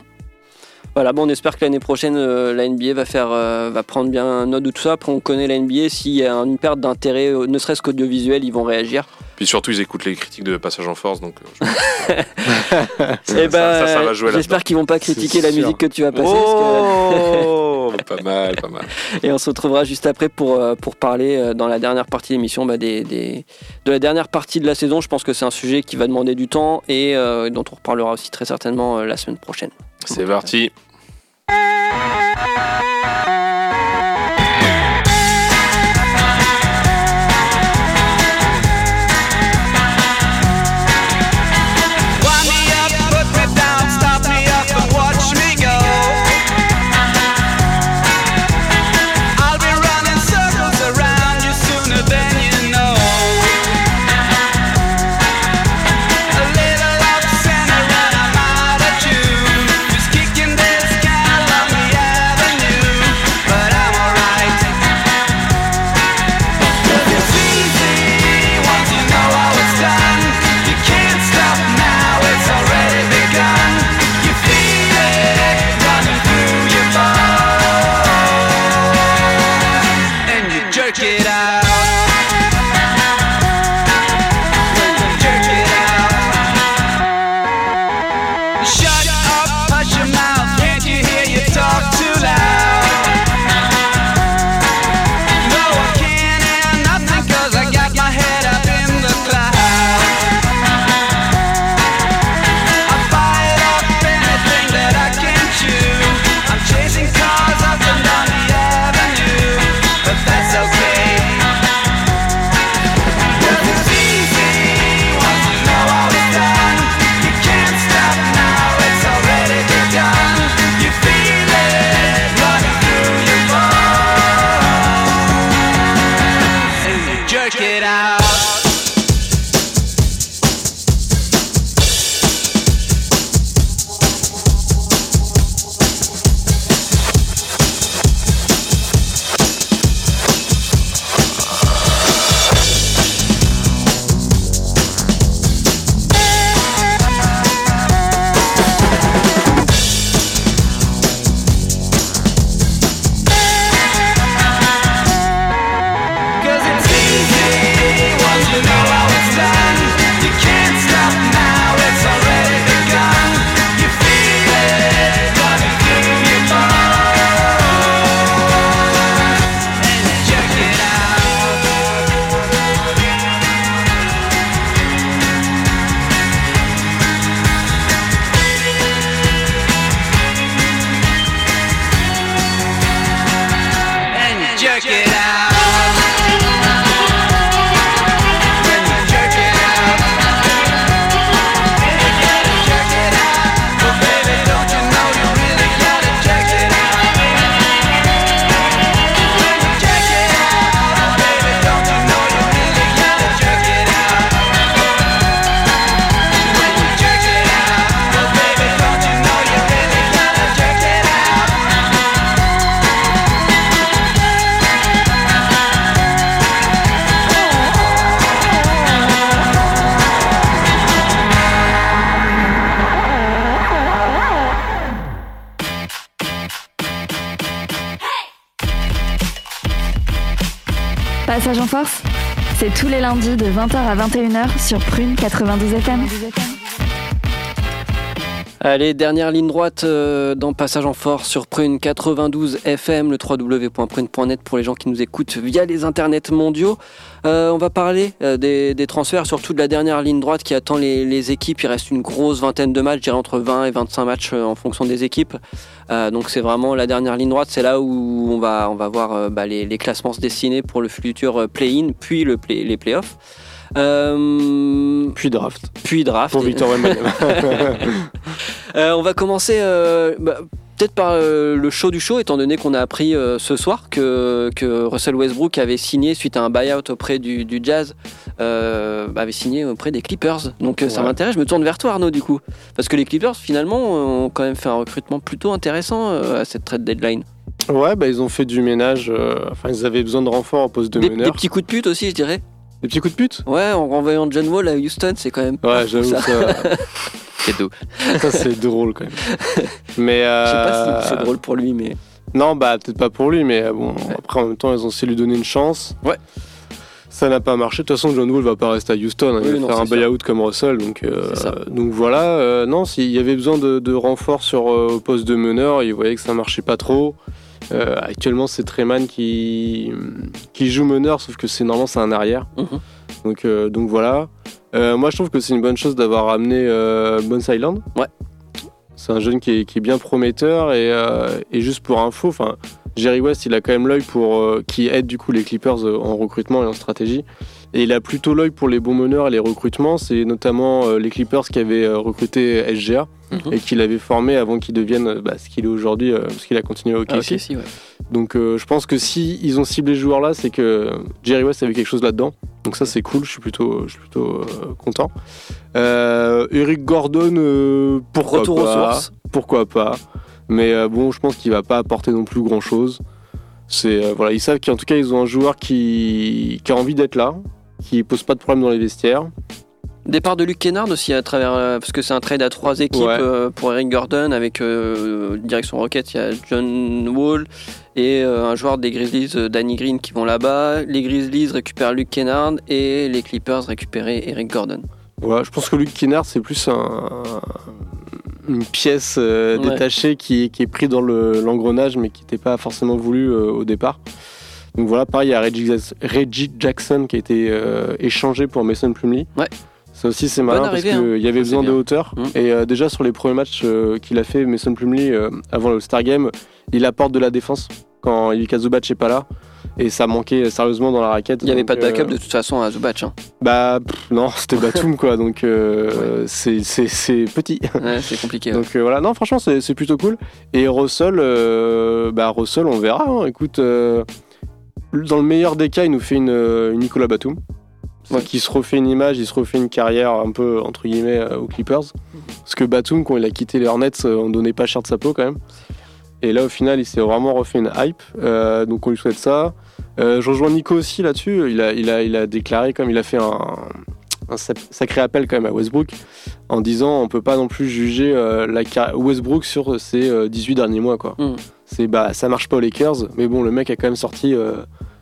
B: Voilà, bon, on espère que l'année prochaine, euh, la NBA va faire, euh, va prendre bien note de tout ça. Après, on connaît la NBA. S'il y a une perte d'intérêt, euh, ne serait-ce qu'audiovisuel, ils vont réagir.
G: Puis surtout, ils écoutent les critiques de Passage en Force, donc euh, je-
B: Eh ben,
G: ça, ça va jouer.
B: J'espère qu'ils vont pas critiquer la
D: sûr.
B: musique que tu vas passer. parce
G: Oh, pas mal, pas mal.
B: Et on se retrouvera juste après pour, euh, pour parler euh, dans la dernière partie de l'émission bah, des, des- de la dernière partie de la saison. Je pense que c'est un sujet qui va demander du temps et euh, dont on reparlera aussi très certainement euh, la semaine prochaine.
G: C'est parti.
A: Les lundis de 20h à 21h sur Prune 92 FM.
B: Allez, dernière ligne droite euh, dans Passage en Force sur Prune 92 FM, le www.prune.net pour les gens qui nous écoutent via les internets mondiaux. Euh, on va parler euh, des, transferts, surtout de la dernière ligne droite qui attend les, équipes. Il reste une grosse vingtaine de matchs, je dirais entre 20 et 25 matchs en fonction des équipes. Donc c'est vraiment la dernière ligne droite, c'est là où on va, on va voir bah, les, classements se dessiner pour le futur play-in, puis le play, les playoffs. Euh,
D: Puis draft.
B: puis draft.
D: Pour Victor Wembanyama.
B: Euh, on va commencer euh, bah, peut-être par le show du show, étant donné qu'on a appris ce soir que, que Russell Westbrook avait signé suite à un buyout auprès du, du Jazz, avait signé auprès des Clippers. Donc ça m'intéresse. Je me tourne vers toi, Arnaud, du coup, parce que les Clippers finalement ont quand même fait un recrutement plutôt intéressant à cette trade deadline.
D: ouais, bah ils ont fait du ménage. Enfin, ils avaient besoin de renfort en poste de
B: Des, des
D: meneur.
B: petits coups de pute aussi, je dirais.
D: Des petits coups de pute
B: Ouais, en renvoyant John Wall à Houston, c'est quand même.
D: Ouais, j'avoue,
B: ça.
D: ça,
C: Cadeau.
D: ça c'est drôle quand même. Mais
B: Je sais pas
D: euh,
B: si c'est drôle pour lui, mais.
D: Non, bah peut-être pas pour lui, mais euh, bon, après en même temps, ils ont essayé de lui donner une chance.
B: Ouais.
D: Ça n'a pas marché. De toute façon, John Wall va pas rester à Houston. hein. Il
B: Oui,
D: va
B: non,
D: faire un
B: c'est
D: buyout comme Russell. Donc, euh,
B: C'est
D: donc voilà. euh, non, s'il y avait besoin de, de renfort sur euh, au poste de meneur, il voyait que ça marchait pas trop. Euh, actuellement, c'est Treman qui, qui joue meneur, sauf que c'est normalement c'est un arrière.
B: Mhm.
D: Donc, euh, donc voilà. Euh, moi, je trouve que c'est une bonne chose d'avoir amené Bones Island.
B: Ouais.
D: C'est un jeune qui est, qui est bien prometteur et, et juste pour info, enfin, Jerry West, il a quand même l'œil pour euh, qui aide du coup les Clippers euh, en recrutement et en stratégie. Et il a plutôt l'œil pour les bons meneurs et les recrutements. C'est notamment euh, les Clippers qui avaient euh, recruté SGA
B: Mhm.
D: et qui l'avaient formé avant qu'il devienne bah, ce qu'il est aujourd'hui, euh, parce qu'il a continué au
B: Ah,
D: KC.
B: ok, si, ouais.
D: Donc euh, je pense que si ils ont ciblé ce joueur-là, c'est que Jerry West avait quelque chose là-dedans. Donc ça c'est cool, je suis plutôt, je suis plutôt euh, content. Euh, Eric Gordon, euh, pourquoi
B: Retour aux
D: pas
B: sources.
D: Pourquoi pas Mais euh, bon, je pense qu'il va pas apporter non plus grand-chose. C'est euh, voilà, ils savent qu'en tout cas ils ont un joueur qui, qui a envie d'être là, qui pose pas de problème dans les vestiaires.
B: Départ de Luke Kennard aussi à travers euh, parce que c'est un trade à trois équipes
D: Ouais.
B: euh, pour Eric Gordon avec euh, direction Rocket il y a John Wall et un joueur des Grizzlies Danny Green qui vont là-bas les Grizzlies récupèrent Luke Kennard et les Clippers récupèrent Eric Gordon
D: Voilà, je pense que Luke Kennard, c'est plus un, une pièce euh,
B: Ouais.
D: détachée qui, qui est pris dans le- l'engrenage, mais qui n'était pas forcément voulu euh, au départ. Donc voilà, pareil, il y a Reggie, Jackson- Reggie Jackson qui a été euh, échangé pour Mason Plumlee.
B: Ouais.
D: Ça aussi, c'est malin parce qu'il
B: hein.
D: y avait
C: Ça,
D: besoin de hauteur.
B: Mm.
D: Et déjà, sur les premiers matchs qu'il a fait, Mason Plumlee, avant le Star Game, il apporte de la défense quand Ivica Zubac n'est pas là. Et ça manquait sérieusement dans la raquette.
B: il n'y avait pas de backup
D: euh,
B: de toute façon à Zubac hein.
D: bah pff, non, c'était Batum quoi, donc euh, c'est- c'est c'est petit.
B: Ouais, c'est compliqué ouais.
D: Donc euh, voilà, non franchement c'est c'est plutôt cool. Et Russell, bah Russell on verra. hein. Écoute, dans le meilleur des cas, il nous fait une, une Nicolas Batum.
B: Ouais.
D: Qui se refait une image, il se refait une carrière un peu entre guillemets aux Clippers. Parce que Batum, quand il a quitté les Hornets, on donnait pas cher de sa peau quand même. Et là, au final, il s'est vraiment refait une hype. Euh, donc, on lui souhaite ça. Euh, je rejoins Nico aussi là-dessus. Il a, il, a, il a déclaré, comme il a fait un, un sac- sacré appel quand même à Westbrook, en disant on peut pas non plus juger euh, la Westbrook sur ses euh, 18 derniers mois. Quoi.
B: Mm.
D: C'est, bah, ça marche pas aux Lakers, mais bon, le mec a quand même sorti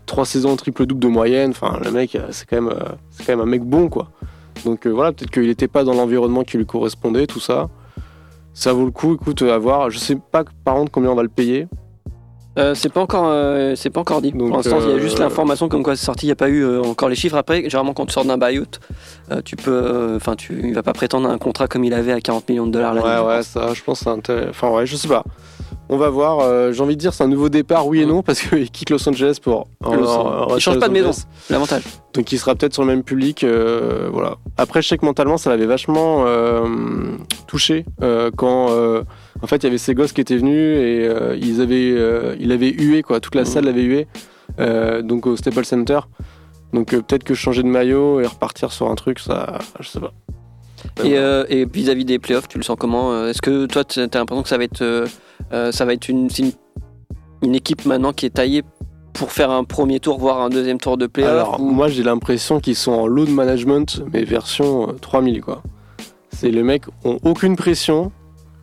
D: trois saisons en triple-double de moyenne. Enfin, le mec, c'est quand, même, c'est quand même un mec bon. quoi. Donc voilà, peut-être qu'il n'était pas dans l'environnement qui lui correspondait, tout ça. Ça vaut le coup, écoute, à voir. Je sais pas par contre combien on va le payer.
B: Euh, c'est pas encore euh, c'est pas encore dit
D: Donc,
B: pour l'instant il y a
D: euh,
B: juste l'information comme quoi c'est sorti il n'y a pas eu euh, encore les chiffres après généralement quand tu sors d'un buyout euh, tu peux euh, enfin tu il va pas prétendre à un contrat comme il avait à 40 millions de dollars l'année
D: Ouais,
B: je
D: ouais, ça, je pense que c'est intéressant. Enfin, ouais, je sais pas. On va voir. euh, J'ai envie de dire, c'est un nouveau départ, oui et non, parce qu'il quitte Los Angeles pour.
B: Los-
D: en- en-
B: il change pas de maison. L'avantage
D: Donc, il sera peut-être sur le même public. euh, voilà. Après, je sais que mentalement, ça l'avait vachement euh, touché quand. en fait, il y avait ces gosses qui étaient venus et ils avaient, il avait hué, quoi. Toute la
B: Mm.
D: salle l'avait hué. donc, au Staples Center. Donc, peut-être que changer de maillot et repartir sur un truc, ça. Je sais pas.
B: Et, euh, et vis-à-vis des playoffs tu le sens comment euh, est-ce que toi tu as l'impression que ça va être euh, ça va être une, une une équipe maintenant qui est taillée pour faire un premier tour voire un deuxième tour de playoffs
D: Alors,
B: ou-
D: moi, j'ai l'impression qu'ils sont en load management, mais version euh, 3000, quoi. C'est les mecs ont aucune pression.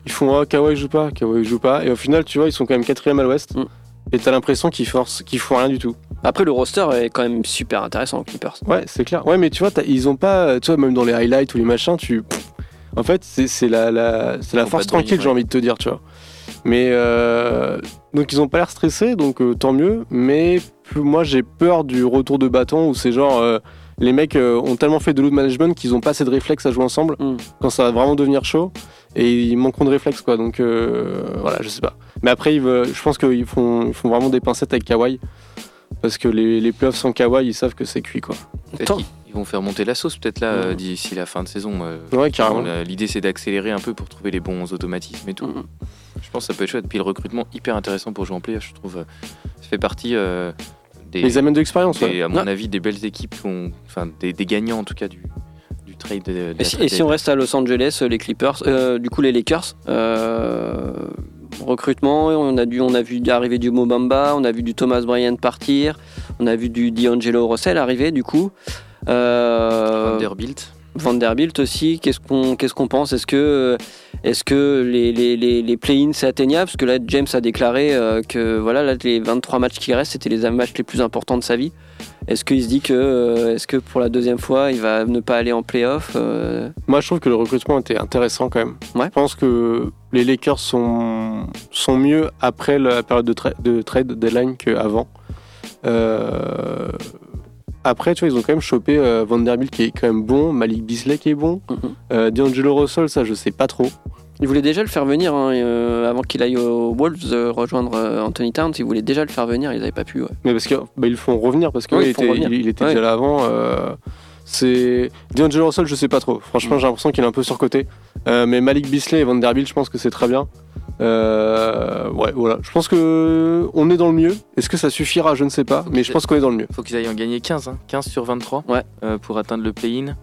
D: Ils font ah, Kawhi joue pas, Kawhi joue pas. Et au final, tu vois, ils sont quand même quatrième à l'ouest.
B: Mm.
D: Et t'as l'impression qu'ils forcent, qu'ils font rien du tout.
B: Après, le roster est quand même super intéressant Clippers.
D: Ouais, c'est clair. Ouais, mais tu vois, ils ont pas, tu vois, même dans les highlights ou les machins, tu, en fait, c'est la, force tranquille, j'ai envie de te dire, tu vois. Mais euh, donc ils ont pas l'air stressés, donc euh, tant mieux. Mais plus- moi, j'ai peur du retour de bâton où c'est genre. euh, les mecs ont tellement fait de load management qu'ils ont pas assez de réflexes à jouer ensemble
B: Mm.
D: quand ça va vraiment devenir chaud et ils manqueront de réflexes quoi donc euh, voilà je sais pas mais après ils je pense qu'ils font, ils font vraiment des pincettes avec Kawhi parce que les, les playoffs sans Kawhi ils savent que c'est cuit quoi
C: Peut-être
B: Attends.
C: qu'ils- Ils vont faire monter la sauce peut-être là euh, d'ici la fin de saison. euh.
D: ouais carrément
C: L'idée c'est d'accélérer un peu pour trouver les bons automatismes et tout.
B: Mhm.
C: Je pense que ça peut être chouette. Puis le recrutement hyper intéressant pour jouer en playoff, je trouve. Ça fait partie euh, des,
D: ils amènent de l'expérience
C: des-
D: ouais.
C: à mon
B: Ouais.
C: avis, des belles équipes, enfin des, des gagnants en tout cas du trade. de- de
B: Et si,
C: trade
B: et si on reste à Los Angeles, euh, les Clippers, euh, du coup les Lakers, euh, recrutement, on a, dû, on a vu arriver du Mobamba, on a vu du Thomas Bryant partir, on a vu du D'Angelo Russell arriver du coup.
C: Vanderbilt.
B: Vanderbilt aussi, qu'est-ce qu'on qu'est-ce qu'on pense? Est-ce que, est que les, les, les, les play-ins c'est atteignable? Parce que là, James a déclaré euh, que voilà, là, les 23 matchs qui restent, c'était les matchs les plus importants de sa vie. Est-ce qu'il se dit que, euh, est-ce que pour la deuxième fois, il va ne pas aller en playoff euh,
D: moi je trouve que le recrutement était intéressant quand même.
B: Ouais.
D: je pense que les Lakers sont, sont mieux après la période de, tra- de trade deadline qu'avant. Euh, après tu vois ils ont quand même chopé euh, Vanderbilt qui est quand même bon Malik Beasley qui est bon
B: Mhm.
D: euh, D'Angelo Russell ça je sais pas trop
B: Il voulait déjà le faire venir hein, euh, avant qu'il aille aux Wolves euh, rejoindre Anthony Towns. Il voulait déjà le faire venir, ils n'avaient pas pu. ouais.
D: Mais parce que bah, ils le font revenir parce que
B: Ouais,
D: ouais,
B: ils
D: il,
B: font
D: était,
B: revenir.
D: il, il était
B: Ouais.
D: déjà là avant. c'est D'Angelo Russell, je sais pas trop. Franchement,
B: Mm.
D: j'ai l'impression qu'il est un peu surcoté. Mais Malik Beasley et Vanderbilt, je pense que c'est très bien. Euh, ouais, voilà. Je pense que on est dans le mieux. Est-ce que ça suffira? Je ne sais pas. Mais je pense qu'on est dans le mieux.
C: Faut qu'ils aillent en gagner 15, hein, 15 sur 23
B: Ouais.
C: euh, pour atteindre le play-in.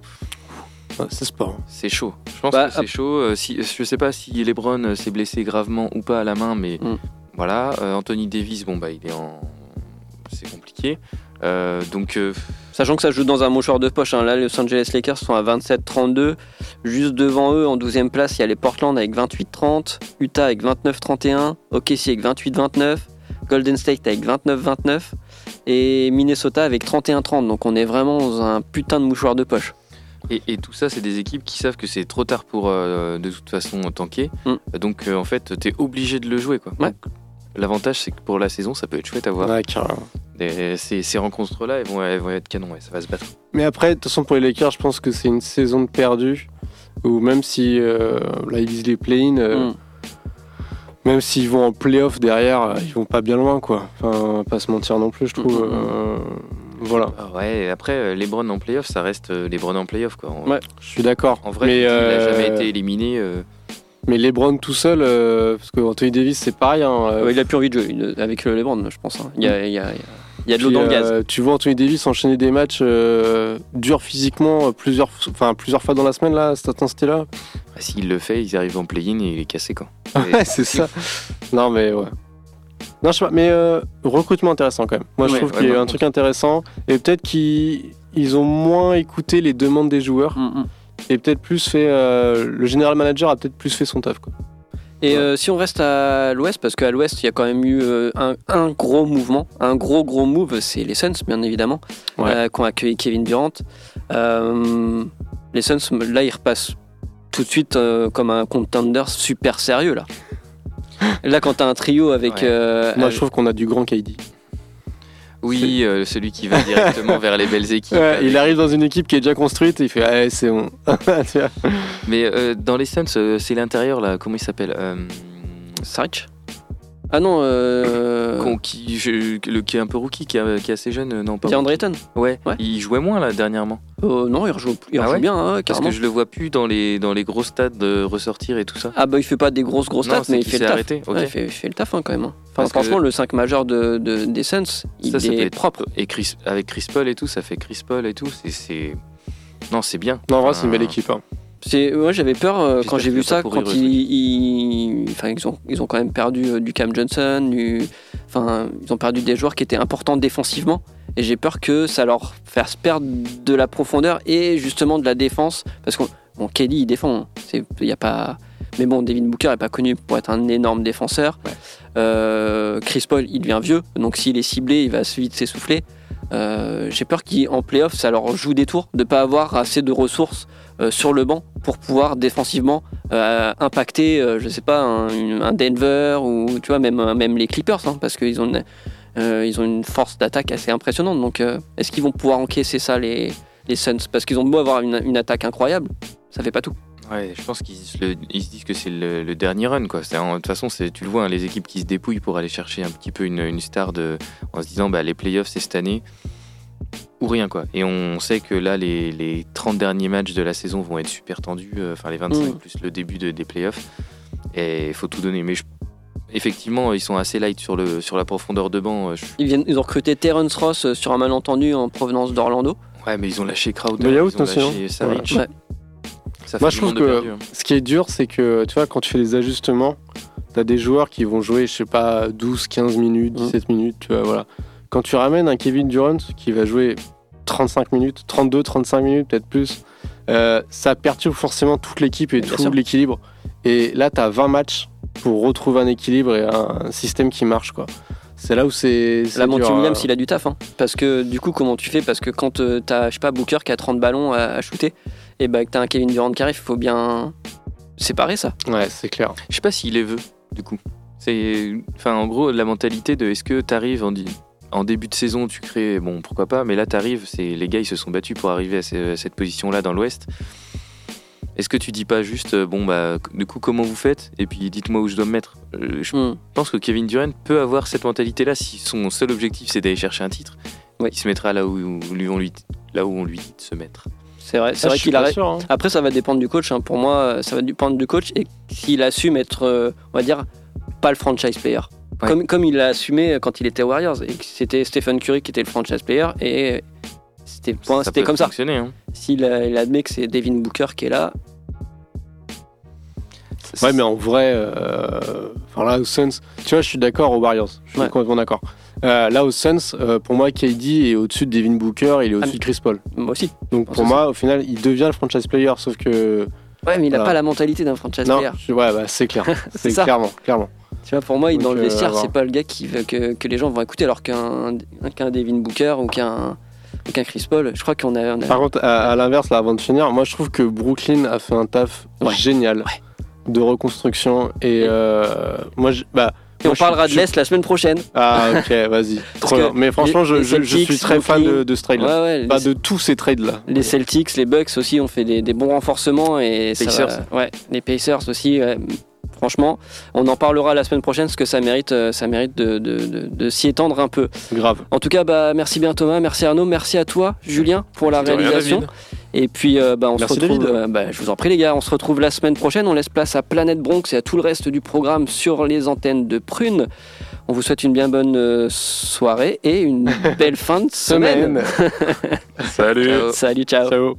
D: Ouais, c'est sport.
C: C'est chaud. Je pense
B: Bah,
C: que c'est chaud. Euh, si, je sais pas si LeBron euh, s'est blessé gravement ou pas à la main, mais
B: Mm.
C: voilà. Euh, Anthony Davis, bon bah il est en, c'est compliqué. Euh, donc euh,
B: Sachant que ça joue dans un mouchoir de poche. hein. Là, les Los Angeles Lakers sont à 27-32. Juste devant eux, en 12e place, il y a les Portland avec 28-30, Utah avec 29-31, OKC avec 28-29, Golden State avec 29-29 et Minnesota avec 31-30. Donc on est vraiment dans un putain de mouchoir de poche.
C: et, et tout ça, c'est des équipes qui savent que c'est trop tard pour euh, de toute façon tanker.
B: Mm.
C: Donc euh, en fait, t'es obligé de le jouer quoi.
B: Ouais.
C: Donc, L'avantage, c'est que pour la saison, ça peut être chouette à voir.
D: Ouais, carrément.
C: Et ces, ces rencontres-là, elles vont, elles vont être canon, ouais, ça va se battre.
D: Mais après, de toute façon, pour les Lakers, je pense que c'est une saison de perdu. Ou même si euh, là ils visent les play-in, euh,
B: Mm.
D: même s'ils vont en play-off derrière, euh, ils vont pas bien loin, quoi. Enfin, pas se mentir non plus, je trouve.
B: Mm, mm.
D: Euh, voilà,
C: Ah ouais, et après, euh, LeBron en playoff, ça reste euh, LeBron en playoff quoi. En,
B: Ouais.
D: je suis d'accord.
C: en vrai,
D: mais
C: il a
D: euh,
C: jamais été éliminé. Euh,
D: Mais LeBron tout seul, euh, parce que Anthony Davis c'est pareil. hein, euh,
B: Ouais, il a plus envie de jouer avec le LeBron, je pense. hein. Il y a, il y a- il y a de l'eau dans le gaz.
D: euh, tu vois Anthony Davis enchaîner des matchs euh, durs physiquement euh, plusieurs, enfin plusieurs fois dans la semaine là, à cette intensité-là.
C: bah, S'il le fait, ils arrivent en play-in et il est cassé quoi.
D: Ouais, c'est ça. Non mais ouais. Non je sais pas, mais euh, recrutement intéressant quand même. Moi je
C: Ouais,
D: trouve
C: ouais,
D: qu'il y a un truc intéressant et peut-être qu'ils ils ont moins écouté les demandes des joueurs
B: Mm, mm.
D: Et peut-être plus fait euh, le general manager a peut-être plus fait son taf quoi.
B: Et
D: Ouais.
B: euh, si on reste à l'ouest, parce qu'à l'ouest, il y a quand même eu euh, un, un gros mouvement, un gros gros move, c'est les Suns, bien évidemment,
D: Ouais.
B: qui ont accueilli Kevin Durant. Les Suns, là, ils repassent tout de suite comme un contender super sérieux, là. Là, quand t'as un trio avec...
C: Ouais.
D: Moi
B: avec-
D: je trouve qu'on a du grand KD.
C: Oui, euh, celui qui va directement vers les belles équipes.
D: Ouais,
C: avec-
D: il arrive dans une équipe qui est déjà construite et il fait ah, c'est bon.
C: Mais euh, dans les Suns, euh, c'est l'intérieur là, comment il s'appelle
B: Saric? Ah non, euh...
C: qui, je- le, qui est un peu rookie, qui, est- qui est assez jeune, euh, non pas rookie.
B: Ayton
C: Ouais.
B: Ouais.
C: il jouait moins là dernièrement.
B: Euh, Non, il rejoue, il
C: Ah
B: rejoue
C: ouais
B: bien, hein,
C: Parce que je le vois plus dans les, dans les gros stades de ressortir et tout ça.
B: Ah bah il fait pas des grosses grosses
C: Non,
B: stats, mais il fait le
C: s'est
B: taf.
C: arrêté, ok.
B: Ouais, il, fait, il fait le taf hein, quand même. hein. Enfin,
C: Parce que-
B: franchement, le 5 majeur de, de- des Suns, il
C: ça, ça
B: est propre.
C: Et Chris, avec Chris Paul et tout, ça fait Chris Paul et tout. C'est. Non, c'est bien.
D: Non en vrai c'est une belle équipe. hein.
B: Moi j'avais peur euh, quand j'ai vu ça, quand ils, ils, ils, ont, ils ont quand même perdu euh, du Cam Johnson, du, ils ont perdu des joueurs qui étaient importants défensivement. Et j'ai peur que ça leur fasse perdre de la profondeur et justement de la défense. Parce que bon, Kelly il défend, il n'y a pas. Mais bon, Devin Booker est pas connu pour être un énorme défenseur.
C: Ouais.
B: Euh, Chris Paul, il devient vieux, donc s'il est ciblé, il va vite s'essouffler. Euh, J'ai peur qu'en playoff, ça leur joue des tours de pas avoir assez de ressources sur le banc pour pouvoir défensivement euh, impacter, euh, je sais pas, un, Denver ou tu vois même même les Clippers, hein, parce qu'ils ont une, euh, ont une force d'attaque assez impressionnante. Donc, euh, est-ce qu'ils vont pouvoir encaisser ça les les Suns? Parce qu'ils ont beau avoir une, une attaque incroyable, ça fait pas tout.
C: Ouais, je pense qu'ils se, disent que c'est le, dernier run. Quoi. De toute façon, tu le vois, hein, les équipes qui se dépouillent pour aller chercher un petit peu une, une star de, en se disant bah, les playoffs, c'est cette année ou rien. quoi. Et on sait que là, les, les 30 derniers matchs de la saison vont être super tendus, euh, enfin les 25
B: Mm.
C: plus le début de- des playoffs. Et il faut tout donner. Mais je- effectivement, ils sont assez light sur, le, sur la profondeur de banc. euh, je-
B: Ils viennent, ils ont recruté Terrence Ross euh, sur un malentendu en provenance d'Orlando.
C: Ouais, mais ils ont lâché Crowder,
D: Mais
C: ils ont lâché Saric.
B: Ouais.
C: Ça
D: Moi,
C: fait
D: je
C: du
D: trouve que
C: perdu, hein.
D: ce qui est dur, c'est que tu vois, quand tu fais les ajustements, tu as des joueurs qui vont jouer, je sais pas, 12, 15 minutes, 17 minutes, tu vois, voilà. Quand tu ramènes un Kevin Durant qui va jouer 35 minutes, 32, 35 minutes, peut-être plus, euh, ça perturbe forcément toute l'équipe et
B: Bien
D: tout l'équilibre. Et là, tu as 20 matchs pour retrouver un équilibre et un, système qui marche, quoi. C'est là où c'est.
B: La Monty
D: dur,
B: Williams,
D: euh,
B: il a du taf. hein. Parce que du coup, comment tu fais? Parce que quand euh, t'as, je sais pas, Booker qui a 30 ballons à, à shooter, et bah que t'as un Kevin Durant qui arrive, il faut bien séparer ça.
D: Ouais, c'est clair.
C: Je sais pas s'il les veut, du coup. C'est, enfin, en gros, la mentalité de est-ce que t'arrives en, en début de saison, tu crées, bon, pourquoi pas, mais là t'arrives, c'est les gars ils se sont battus pour arriver à, ce- à cette position-là dans l'Ouest. Est-ce que tu dis pas juste, euh, bon bah, du coup comment vous faites? Et puis dites-moi où je dois me mettre. Euh, Je
B: Hmm.
C: pense que Kevin Durant peut avoir cette mentalité-là si son seul objectif c'est d'aller chercher un titre.
B: Oui.
C: Il se mettra là où, lui, on lui, là où on lui dit de se mettre.
B: C'est vrai, c'est vrai qu'il a.
D: sûr, hein.
B: Après, ça va dépendre du coach. hein. Pour moi, euh, ça va dépendre du coach et s'il assume être, euh, on va dire, pas le franchise player.
C: Ouais.
B: Comme, comme il l'a assumé quand il était aux Warriors et que c'était Stephen Curry qui était le franchise player et c'était point-
C: Ça
B: c'était
C: peut
B: comme ça.
C: hein.
B: S'il il admet que c'est Devin Booker qui est là,
D: Ouais, mais en vrai, euh, enfin là, aux Suns, tu vois, je suis d'accord aux Warriors. Je suis
B: Ouais.
D: complètement d'accord. Euh, là, aux Suns, euh, pour moi, KD est au-dessus de Devin Booker, il est au-dessus
B: Ah,
D: de Chris Paul.
B: moi aussi.
D: Donc pour
B: ça,
D: moi, au final, il devient le franchise player, sauf que.
B: Ouais, mais il n'a
D: Voilà.
B: pas la mentalité d'un franchise
D: non,
B: player.
D: je- ouais, bah, c'est clair. c'est clairement, clairement.
B: Tu vois, pour moi,
D: Donc,
B: dans le vestiaire, c'est pas le gars qui veut que, que les gens vont écouter, alors qu'un qu'un Devin Booker ou qu'un Chris Paul, je crois qu'on a, on a-
D: Par contre, à, à l'inverse, là, avant de finir, moi, je trouve que Brooklyn a fait un taf
B: Ouais.
D: génial de reconstruction. Et euh, moi, je, bah,
B: Et on
D: moi,
B: parlera de l'Est la semaine prochaine.
D: Ah, ok, vas-y. Mais franchement, je,
B: les
D: suis très fan de, de ce trade-là.
B: Ouais, ouais,
D: de tous ces trades-là.
B: les Celtics, les Bucks aussi ont fait des, des bons renforcements et ça va- ouais, les Pacers aussi. ouais. Franchement, on en parlera la semaine prochaine parce que ça mérite, euh, ça mérite de, de- de- de s'y étendre un peu.
D: Grave.
B: En tout cas, bah, merci bien Thomas, merci Arnaud, merci à toi Julien pour la
E: rien,
B: réalisation. Et puis, euh, bah, on
D: Merci,
B: se retrouve. Euh, bah, je vous en prie, les gars. On se retrouve la semaine prochaine. On laisse place à Planète Bronx et à tout le reste du programme sur les antennes de Prune. On vous souhaite une bien bonne euh, soirée et une belle fin de semaine.
D: Semaine.
E: Salut.
C: Ciao.
B: Salut, ciao.
D: Ciao.